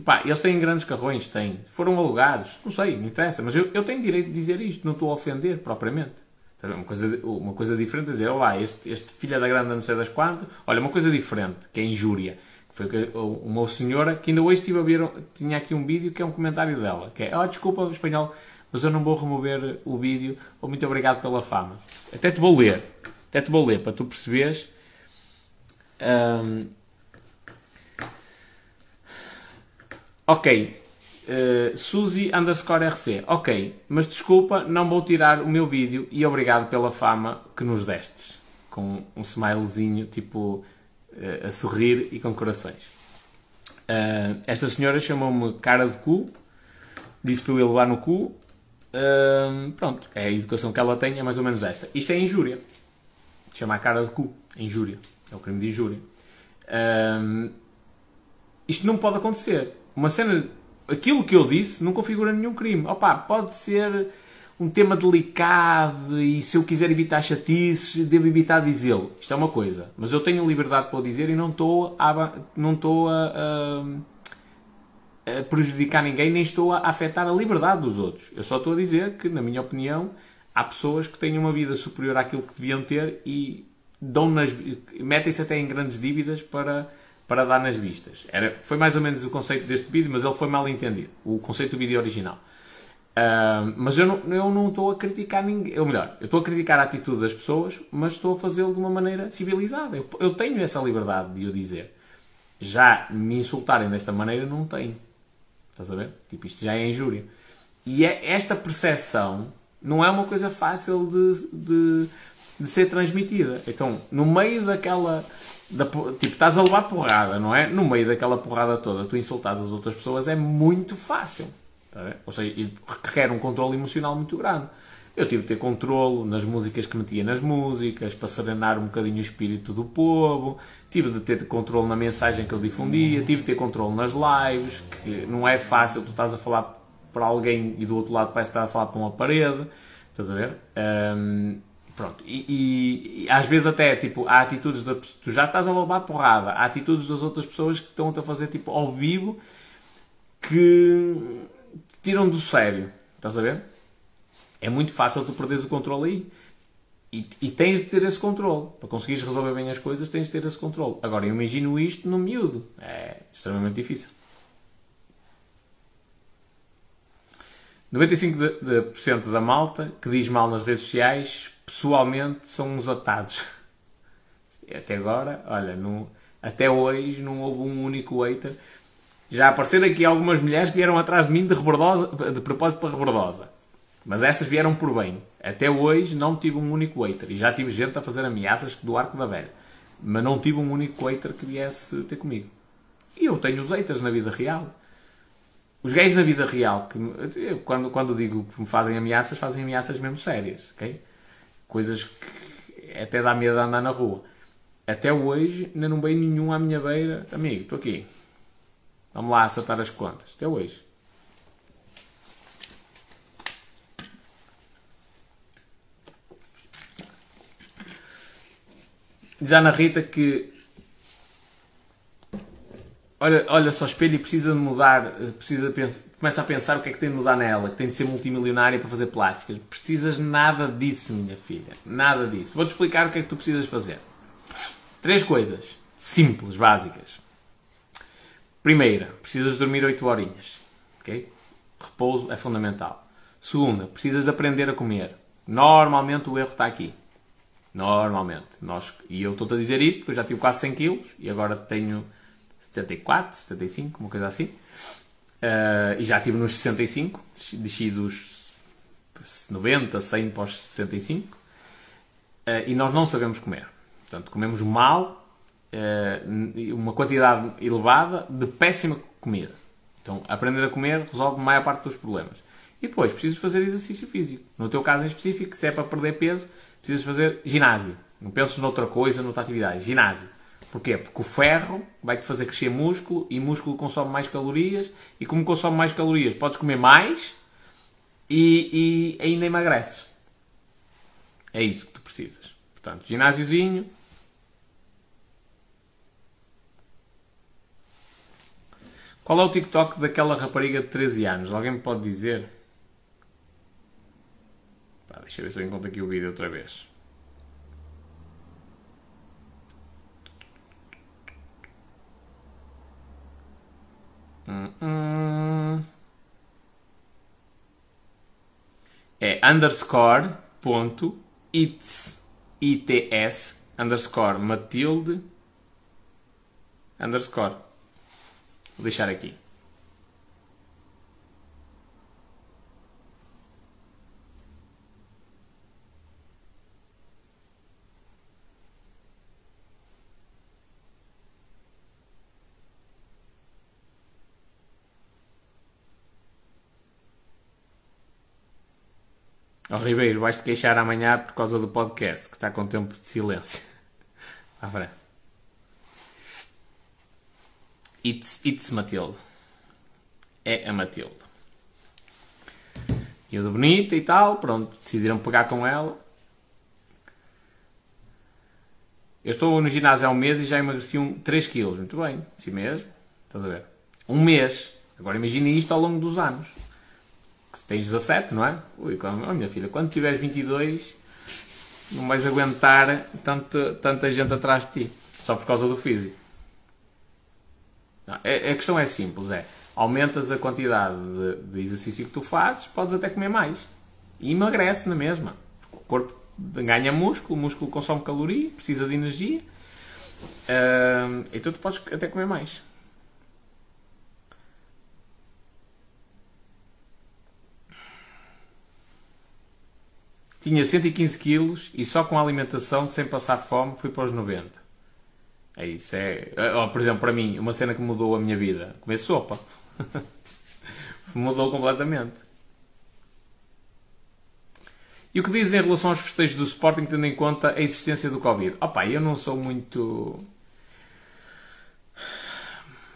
Pá, eles têm grandes carrões, têm. Foram alugados, não sei, não interessa. Mas eu, eu tenho direito de dizer isto, não estou a ofender propriamente. Uma coisa, uma coisa diferente é dizer, olá, este, este filho da grande não sei das quantas. Olha, uma coisa diferente, que é injúria. Foi uma senhora que ainda hoje estive a ver, tinha aqui um vídeo que é um comentário dela, que é, oh, desculpa espanhol, mas eu não vou remover o vídeo, ou muito obrigado pela fama. Até te vou ler, até te vou ler, para tu perceberes. Um, ok, Uh, Suzy underscore RC. Ok, mas desculpa, não vou tirar o meu vídeo e obrigado pela fama que nos destes. Com um smilezinho, tipo, uh, a sorrir e com corações. Uh, esta senhora chamou-me cara de cu, disse para eu ir levar no cu. Pronto, é a educação que ela tem, é mais ou menos esta. Isto é injúria. Chamar cara de cu, é injúria. É o crime de injúria. isto não pode acontecer. Uma cena aquilo que eu disse não configura nenhum crime. Opa, pode ser um tema delicado e se eu quiser evitar chatices, devo evitar dizê-lo. Isto é uma coisa. Mas eu tenho liberdade para o dizer e não estou a, não estou a, a, a, prejudicar ninguém, nem estou a afetar a liberdade dos outros. Eu só estou a dizer que, na minha opinião, há pessoas que têm uma vida superior àquilo que deviam ter e dão metem-se até em grandes dívidas para para dar nas vistas. Era, foi mais ou menos o conceito deste vídeo, mas ele foi mal entendido. O conceito do vídeo original. Uh, mas eu não, eu não estou a criticar ninguém. Ou melhor, eu estou a criticar a atitude das pessoas, mas estou a fazê-lo de uma maneira civilizada. Eu, eu, tenho essa liberdade de o dizer. Já me insultarem desta maneira, não tenho. Estás a ver? Tipo, isto já é injúria. E é, esta percepção não é uma coisa fácil de, de, de ser transmitida. Então, no meio daquela da, tipo, estás a levar porrada, não é? No meio daquela porrada toda, tu insultas as outras pessoas é muito fácil. Tá Ou seja, requer um controle emocional muito grande. Eu tive de ter controle nas músicas que metia nas músicas, para serenar um bocadinho o espírito do povo. Tive de ter controle na mensagem que eu difundia. Tive de ter controle nas lives, que não é fácil. Tu estás a falar para alguém e do outro lado parece estás a falar para uma parede. Estás a ver? Um, Pronto, e, e, e, às vezes até, tipo, há atitudes da tu já estás a levar porrada, há atitudes das outras pessoas que estão a fazer, tipo, ao vivo, que te tiram do sério, estás a ver? É muito fácil tu perderes o controle aí. E, e, tens de ter esse controle. Para conseguires resolver bem as coisas, tens de ter esse controle. Agora, eu imagino isto no miúdo. É extremamente difícil. 95% da malta que diz mal nas redes sociais pessoalmente são uns otados. Até agora, olha, até hoje não houve um único hater. Já apareceram aqui algumas mulheres que vieram atrás de mim de, de propósito para rebordosa. Mas essas vieram por bem. Até hoje não tive um único hater. E já tive gente a fazer ameaças do arco da velha. Mas não tive um único hater que viesse ter comigo. E eu tenho os haters na vida real. Os gays na vida real, que, eu, quando, quando digo que me fazem ameaças, fazem ameaças mesmo sérias. ok? Coisas que até dá medo de andar na rua. Até hoje ainda não veio nenhum à minha beira. Amigo, estou aqui. Vamos lá acertar as contas. Até hoje. Diz a Ana Rita que olha, olha só, espelho e precisa de mudar, precisa pensar, começa a pensar o que é que tem de mudar nela, que tem de ser multimilionária para fazer plásticas. Precisas nada disso, minha filha. Nada disso. Vou-te explicar o que é que tu precisas fazer. Três coisas simples, básicas. Primeira, precisas dormir 8 horinhas. ok? Repouso é fundamental. Segunda, precisas de aprender a comer. Normalmente o erro está aqui. Normalmente. Nós, e eu estou-te a dizer isto porque eu já tive quase 100 kg e agora tenho 74, 75, uma coisa assim. Uh, e já estive nos 65, desci dos 90, 100 para os 65. Uh, e nós não sabemos comer. Portanto, comemos mal, uh, uma quantidade elevada de péssima comida. Então, aprender a comer resolve a maior parte dos problemas. E depois, precisas fazer exercício físico. No teu caso em específico, se é para perder peso, precisas fazer ginásio. Não penses noutra coisa, noutra atividade. Ginásio. Porquê? Porque o ferro vai-te fazer crescer músculo e músculo consome mais calorias e como consome mais calorias podes comer mais e, e ainda emagreces. É isso que tu precisas. Portanto, ginásiozinho, Qual é o TikTok daquela rapariga de 13 anos? Alguém me pode dizer? Deixa eu ver se eu encontro aqui o vídeo outra vez. Hum, hum. É underscore ponto its its underscore Matilde underscore Vou deixar aqui. Ó oh, Ribeiro, vais-te queixar amanhã por causa do podcast, que está com tempo de silêncio. À frente. It's, it's Matilde. É a Matilde. E eu de bonita e tal, pronto, decidiram pegar com ela. Eu estou no ginásio há um mês e já emagreci um 3 kg. Muito bem, assim mesmo. Estás a ver? Um mês. Agora imagine isto ao longo dos anos. Se tens 17, não é? Ui, oh, minha filha, quando tiveres 22, não vais aguentar tanta, tanta gente atrás de ti. Só por causa do físico. Não, é, a, questão é simples, é aumentas a quantidade de, de, exercício que tu fazes, podes até comer mais. E emagrece na mesma. O corpo ganha músculo, o músculo consome caloria, precisa de energia. Uh, então tu podes até comer mais. Tinha 115 quilos e só com a alimentação, sem passar fome, fui para os 90. É isso, é. Oh, por exemplo, para mim, uma cena que mudou a minha vida: comer sopa. mudou completamente. E o que dizem em relação aos festejos do Sporting, tendo em conta a existência do Covid? Opa, eu não sou muito.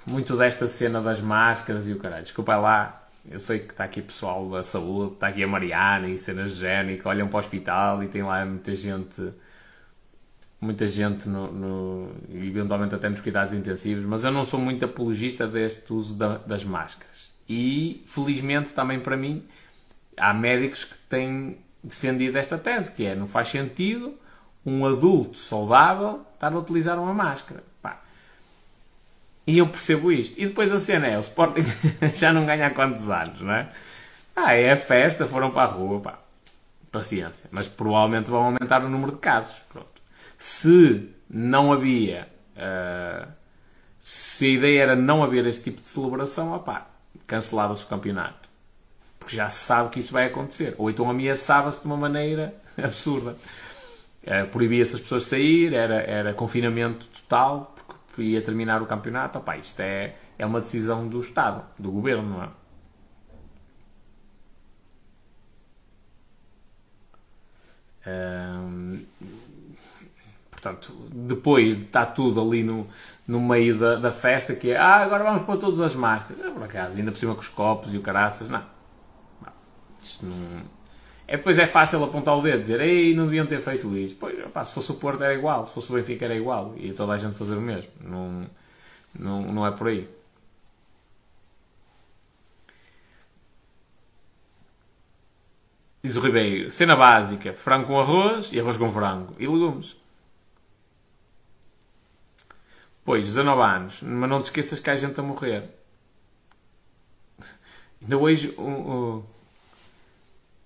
Muito desta cena das máscaras e o caralho. Desculpa lá, eu sei que está aqui pessoal da saúde, está aqui a Mariana e cenas de género, olham para o hospital e tem lá muita gente muita gente no, no, eventualmente até nos cuidados intensivos, mas eu não sou muito apologista deste uso da, das máscaras. E felizmente também para mim há médicos que têm defendido esta tese, que é não faz sentido um adulto saudável estar a utilizar uma máscara. E eu percebo isto. E depois a cena é, o Sporting já não ganha há quantos anos, não é? Ah, é a festa, foram para a rua, pá. Paciência. Mas provavelmente vão aumentar o número de casos. Pronto se não havia. Uh, se a ideia era não haver esse tipo de celebração, opá, cancelava-se o campeonato. Porque já se sabe que isso vai acontecer. Ou então ameaçava-se de uma maneira absurda. Uh, Proibia-se as pessoas sair, era, era confinamento total, porque ia terminar o campeonato. Opá, isto é, é uma decisão do Estado, do governo, não é? Um, Portanto, depois de estar tudo ali no, no meio da, da festa, que é, ah, agora vamos pôr todas as máscaras. Não, por acaso, ainda por cima com os copos e o caraças, não. não isto não... É, depois é fácil apontar o dedo dizer, ei, não deviam ter feito isso. Pois, opa, se fosse o Porto era igual, se fosse o Benfica era igual. E toda a gente fazer o mesmo. Não, não, não é por aí. Diz o Ribeiro, cena básica, frango com arroz e arroz com frango. E legumes. Pois, 19 anos, mas não te esqueças que há gente a morrer. Ainda hoje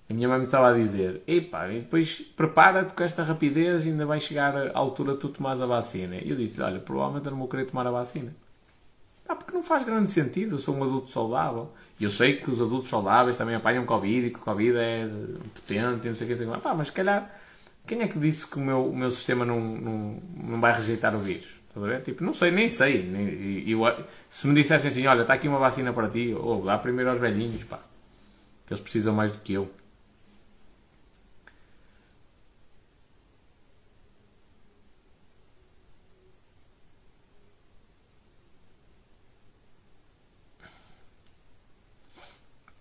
a minha mãe me estava a dizer: Epá, e depois prepara-te com esta rapidez, ainda vai chegar à altura de tu tomares a vacina. E eu disse: Olha, provavelmente eu não vou querer tomar a vacina. Ah, porque não faz grande sentido. Eu sou um adulto saudável. E eu sei que os adultos saudáveis também apanham Covid e que Covid é potente e não sei o que. Sei o que. Pá, mas se calhar, quem é que disse que o meu, o meu sistema não, não, não vai rejeitar o vírus? A? Tipo, não sei, nem sei. Nem, eu, se me dissessem assim, olha, está aqui uma vacina para ti, ou oh, dá primeiro aos velhinhos, pá. Que eles precisam mais do que eu.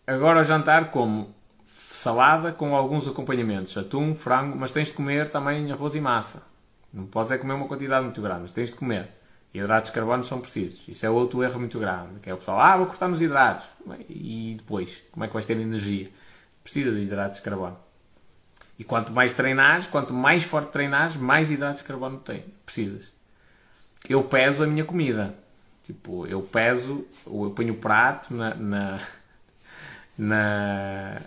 Agora ao jantar como salada com alguns acompanhamentos, atum, frango, mas tens de comer também arroz e massa. Não podes é comer uma quantidade muito grande, mas tens de comer. Hidratos de carbono são precisos. Isso é outro erro muito grande, que é o pessoal, ah, vou cortar nos hidratos. E depois, como é que vais ter energia? Precisas de hidratos de carbono. E quanto mais treinares, quanto mais forte treinares, mais hidratos de carbono tem. precisas. Eu peso a minha comida. Tipo, eu peso, eu ponho o prato na, na na.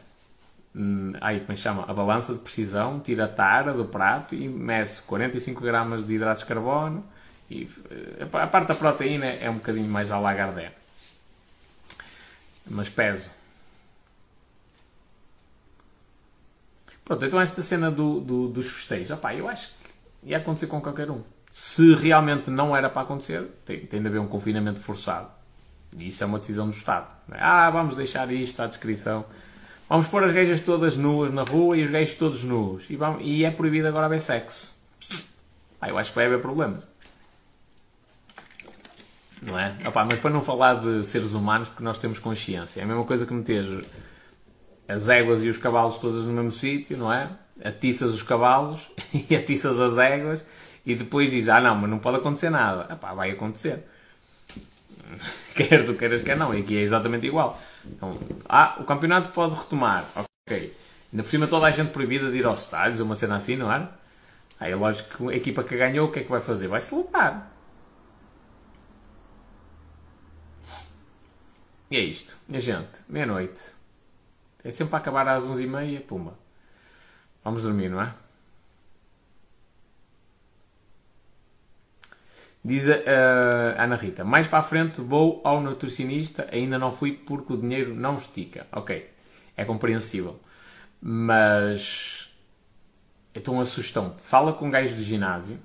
Como é chama? A balança de precisão, tira a tara do prato e mece 45 gramas de hidratos de carbono. E eh, a parte da proteína é um bocadinho mais à lagardé. Mas peso. Pronto, então esta cena do, do, dos festejos, opá, eu acho que ia acontecer com qualquer um. Se realmente não era para acontecer, tem, tem de haver um confinamento forçado. Isso é uma decisão do Estado. É? Ah, vamos deixar isto à descrição. Vamos pôr as gajas todas nuas na rua e os gays todos nus. E, vamos, e é proibido agora haver sexo. Ah, eu acho que vai haver problemas. Não é? Opa, mas para não falar de seres humanos, porque nós temos consciência. É a mesma coisa que meter as éguas e os cavalos todas no mesmo sítio, não é? Atiças os cavalos e atiças as éguas e depois dizes, ah não, mas não pode acontecer nada. Epá, vai acontecer. quer tu queiras, quer não. E aqui é exatamente igual. Então, ah, o campeonato pode retomar. Ok. Ainda por cima toda a gente proibida de ir aos estádios, uma cena assim, não é? Aí é lógico que a equipa que ganhou, o que é que vai fazer? Vai celebrar. E é isto. Minha gente, meia-noite. É sempre para acabar às 11h30, pumba. Vamos dormir, não é? Diz a Ana Rita, mais para a frente vou ao nutricionista, ainda não fui porque o dinheiro não estica. Ok, é compreensível. Mas, então a sugestão, fala com o gajo do ginásio,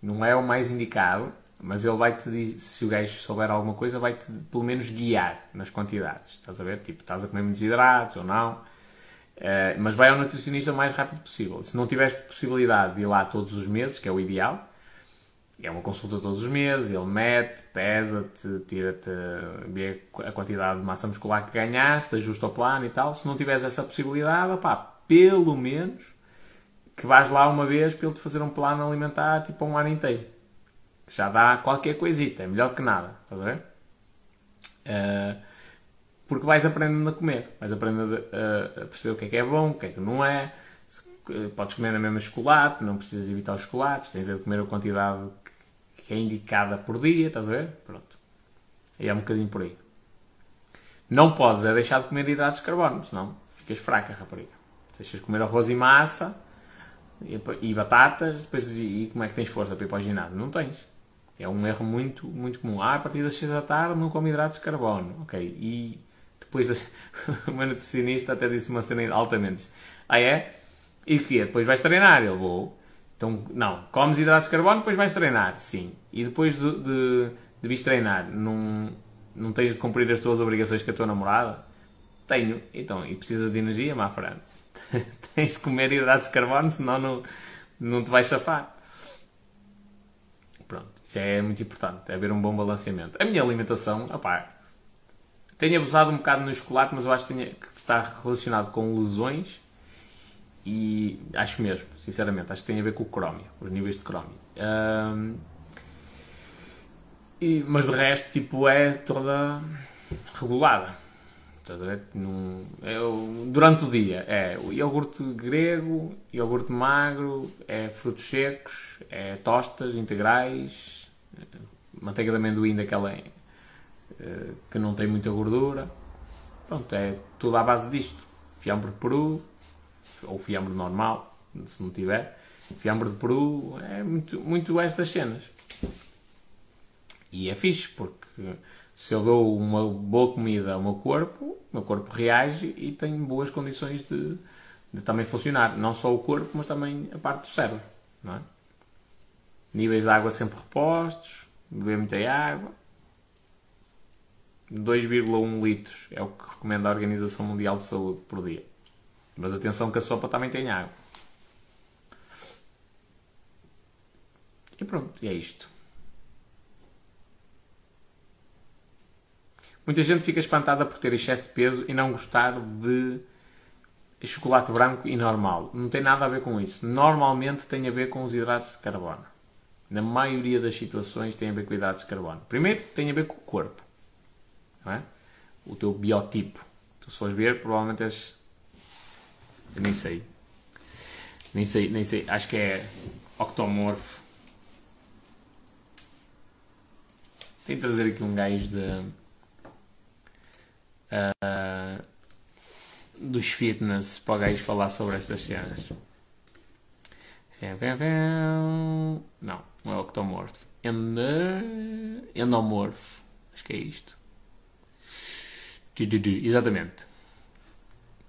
não é o mais indicado, mas ele vai-te dizer, se o gajo souber alguma coisa, vai-te pelo menos guiar nas quantidades. Estás a ver? Tipo, estás a comer muitos hidratos ou não. Uh, mas vai ao nutricionista o mais rápido possível. Se não tiveres possibilidade de ir lá todos os meses, que é o ideal, é uma consulta todos os meses, ele mete, pesa-te, tira-te, vê a quantidade de massa muscular que ganhaste, ajusta o plano e tal. Se não tiveres essa possibilidade, opá, pelo menos que vais lá uma vez para ele te fazer um plano alimentar tipo um ano inteiro. Que já dá qualquer coisita, é melhor que nada, estás a ver? Uh, porque vais aprendendo a comer, vais aprendendo a, a, perceber o que é que é bom, o que é que não é. Podes comer na mesma chocolate, não precisas evitar os chocolates, tens de comer a quantidade que é indicada por dia, estás a ver? Pronto. E é um bocadinho por aí. Não podes é deixar de comer hidratos de carbono, senão ficas fraca, rapariga. Deixas de comer arroz e massa e, e batatas, depois e, e, como é que tens força para ir para o ginásio? Não tens. É um erro muito, muito comum. Ah, a partir das 6 da tarde não come hidratos de carbono. Ok. E depois o meu nutricionista até disse uma cena altamente. Ah é? E que é? Depois vais treinar. Ele vou. Então, não, comes hidratos de carbono, depois vais treinar, sim. E depois de, de, de treinar, não, não tens de cumprir as tuas obrigações com a tua namorada? Tenho. Então, e precisas de energia, má frente. tens de comer hidratos de carbono, senão não, não te vais safar. Pronto, isso é muito importante, é haver um bom balanceamento. A minha alimentação, opá, tenho abusado um bocado no chocolate, mas eu acho que, tenho, que está relacionado com lesões e acho mesmo, sinceramente, acho que tem a ver com o crómio, os níveis de crómio. Um, e, mas de resto, tipo, é toda regulada. Num, é, durante o dia é o iogurte grego, iogurte magro, é frutos secos, é tostas integrais, manteiga de amendoim daquela eh, que não tem muita gordura. Pronto, é tudo à base disto. Fiambre peru, ou fiambre normal, se não tiver. Fiambre de peru, é muito, muito estas cenas. E é fixe, porque Se eu dou uma boa comida ao meu corpo, o meu corpo reage e tem boas condições de, de também funcionar. Não só o corpo, mas também a parte do cérebro. É? Níveis de água sempre repostos, beber muita água. 2,1 litros é o que recomenda a Organização Mundial de Saúde por dia. Mas atenção que a sopa também tem água. E pronto, é isto. Muita gente fica espantada por ter excesso de peso e não gostar de chocolate branco e normal. Não tem nada a ver com isso. Normalmente tem a ver com os hidratos de carbono. Na maioria das situações tem a ver com hidratos de carbono. Primeiro, tem a ver com o corpo. É? O teu biotipo. Tu se fores ver, provavelmente és. Eu nem sei. Nem sei, nem sei. Acho que é octomorfo. Tenho de trazer aqui um gajo de. Uh, dos fitness para o gajo falar sobre estas cenas. Não, não é octomorfo. Endomorfo. Acho que é isto. Exatamente.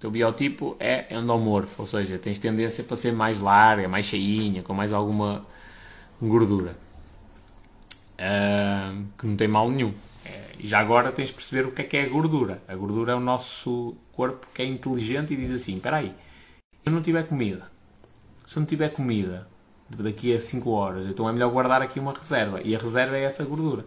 O teu biotipo é endomorfo, ou seja, tens tendência para ser mais larga, mais cheinha, com mais alguma gordura. Uh, que não tem mal nenhum. É, e já agora tens de perceber o que é que é a gordura. A gordura é o nosso corpo que é inteligente e diz assim: espera aí, se eu não tiver comida, se eu não tiver comida daqui a 5 horas, então é melhor guardar aqui uma reserva. E a reserva é essa gordura.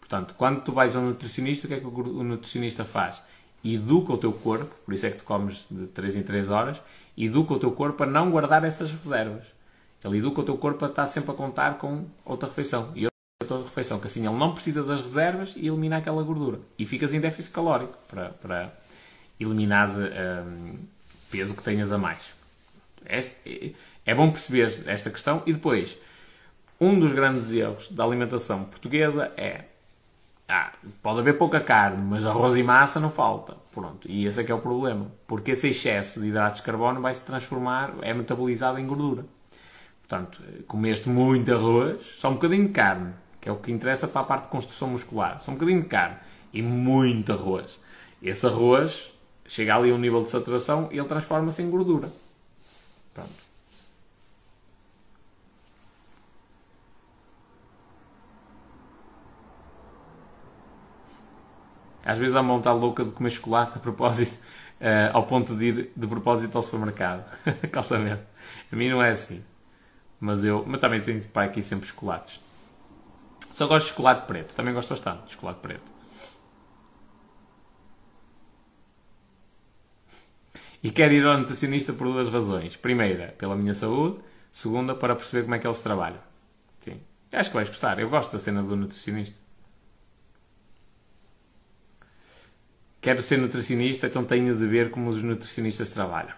Portanto, quando tu vais ao nutricionista, o que é que o nutricionista faz? Educa o teu corpo, por isso é que tu comes de 3 em 3 horas, educa o teu corpo a não guardar essas reservas. Ele educa o teu corpo a estar sempre a contar com outra refeição. E outra refeição, que assim ele não precisa das reservas e elimina aquela gordura. E ficas em déficit calórico para, para eliminar um, peso que tenhas a mais. Este, é bom perceber esta questão. E depois, um dos grandes erros da alimentação portuguesa é ah, pode haver pouca carne, mas arroz e massa não falta. Pronto, e esse é que é o problema. Porque esse excesso de hidratos de carbono vai se transformar, é metabolizado em gordura. Portanto, comeste muito arroz, só um bocadinho de carne, que é o que interessa para a parte de construção muscular. Só um bocadinho de carne e muito arroz. Esse arroz chega ali a um nível de saturação e ele transforma-se em gordura. Pronto. Às vezes há uma vontade louca de comer chocolate a propósito, uh, ao ponto de ir de propósito ao supermercado. Claramente. A mim não é assim. Mas eu mas também tenho para aqui sempre chocolates. Só gosto de chocolate preto. Também gosto bastante de chocolate preto. E quero ir ao nutricionista por duas razões. Primeira, pela minha saúde. Segunda, para perceber como é que eles trabalham. Sim. Acho que vais gostar. Eu gosto da cena do nutricionista. Quero ser nutricionista, então tenho de ver como os nutricionistas trabalham.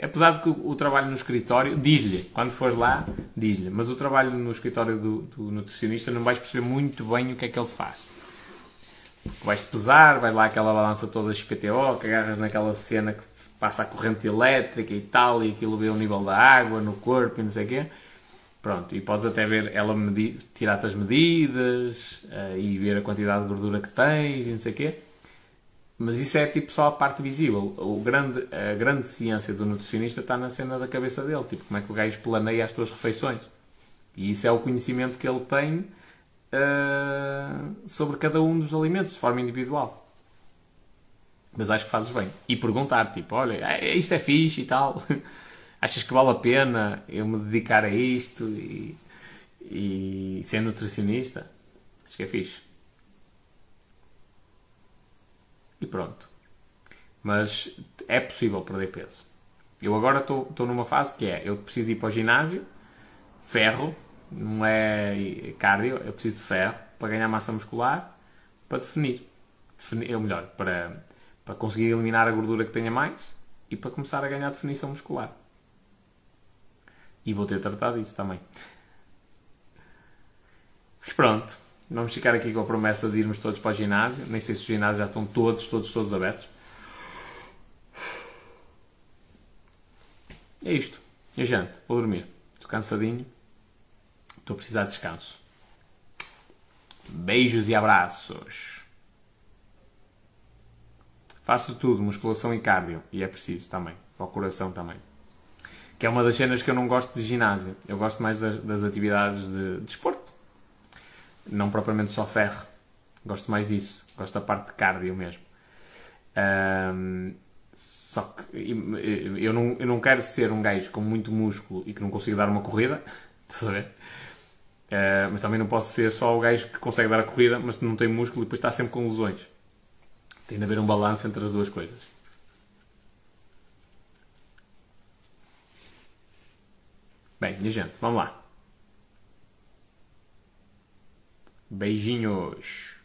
Apesar de que o, trabalho no escritório, diz-lhe, quando for lá, diz-lhe, mas o trabalho no escritório do, do, nutricionista não vais perceber muito bem o que é que ele faz. Vais-te pesar, vai lá aquela balança toda XPTO, que agarras naquela cena que passa a corrente elétrica e tal, e aquilo vê o nível da água no corpo e não sei o quê. Pronto, e podes até ver ela tirar-te as medidas uh, e ver a quantidade de gordura que tens e não sei o quê. Mas isso é tipo só a parte visível. O grande, a grande ciência do nutricionista está na cena da cabeça dele. Tipo, como é que o gajo planeia as tuas refeições. E isso é o conhecimento que ele tem uh, sobre cada um dos alimentos, de forma individual. Mas acho que fazes bem. E perguntar, tipo, olha, é, isto é fixe e tal. Achas que vale a pena eu me dedicar a isto e, e ser nutricionista? Acho que é fixe. E pronto. Mas é possível perder peso. Eu agora estou numa fase que é, eu preciso ir para o ginásio, ferro, não é cardio, eu preciso de ferro para ganhar massa muscular, para definir. definir ou melhor, para, para conseguir eliminar a gordura que tenha mais e para começar a ganhar definição muscular. E vou ter tratado disso também. Mas pronto. Vamos ficar aqui com a promessa de irmos todos para o ginásio. Nem sei se os ginásios já estão todos, todos, todos abertos. É isto. E gente, vou dormir. Estou cansadinho. Estou a precisar de descanso. Beijos e abraços. Faço tudo, musculação e cardio. E é preciso também. Para o coração também. Que é uma das cenas que eu não gosto de ginásio. Eu gosto mais das, das atividades de desporto. De não propriamente só ferro. Gosto mais disso. Gosto da parte de cardio mesmo. Um, só que eu não, eu não quero ser um gajo com muito músculo e que não consiga dar uma corrida. Uh, mas também não posso ser só o gajo que consegue dar a corrida, mas não tem músculo e depois está sempre com lesões. Tem de haver um balanço entre as duas coisas. Bem, minha gente, vamos lá. Beijinhos.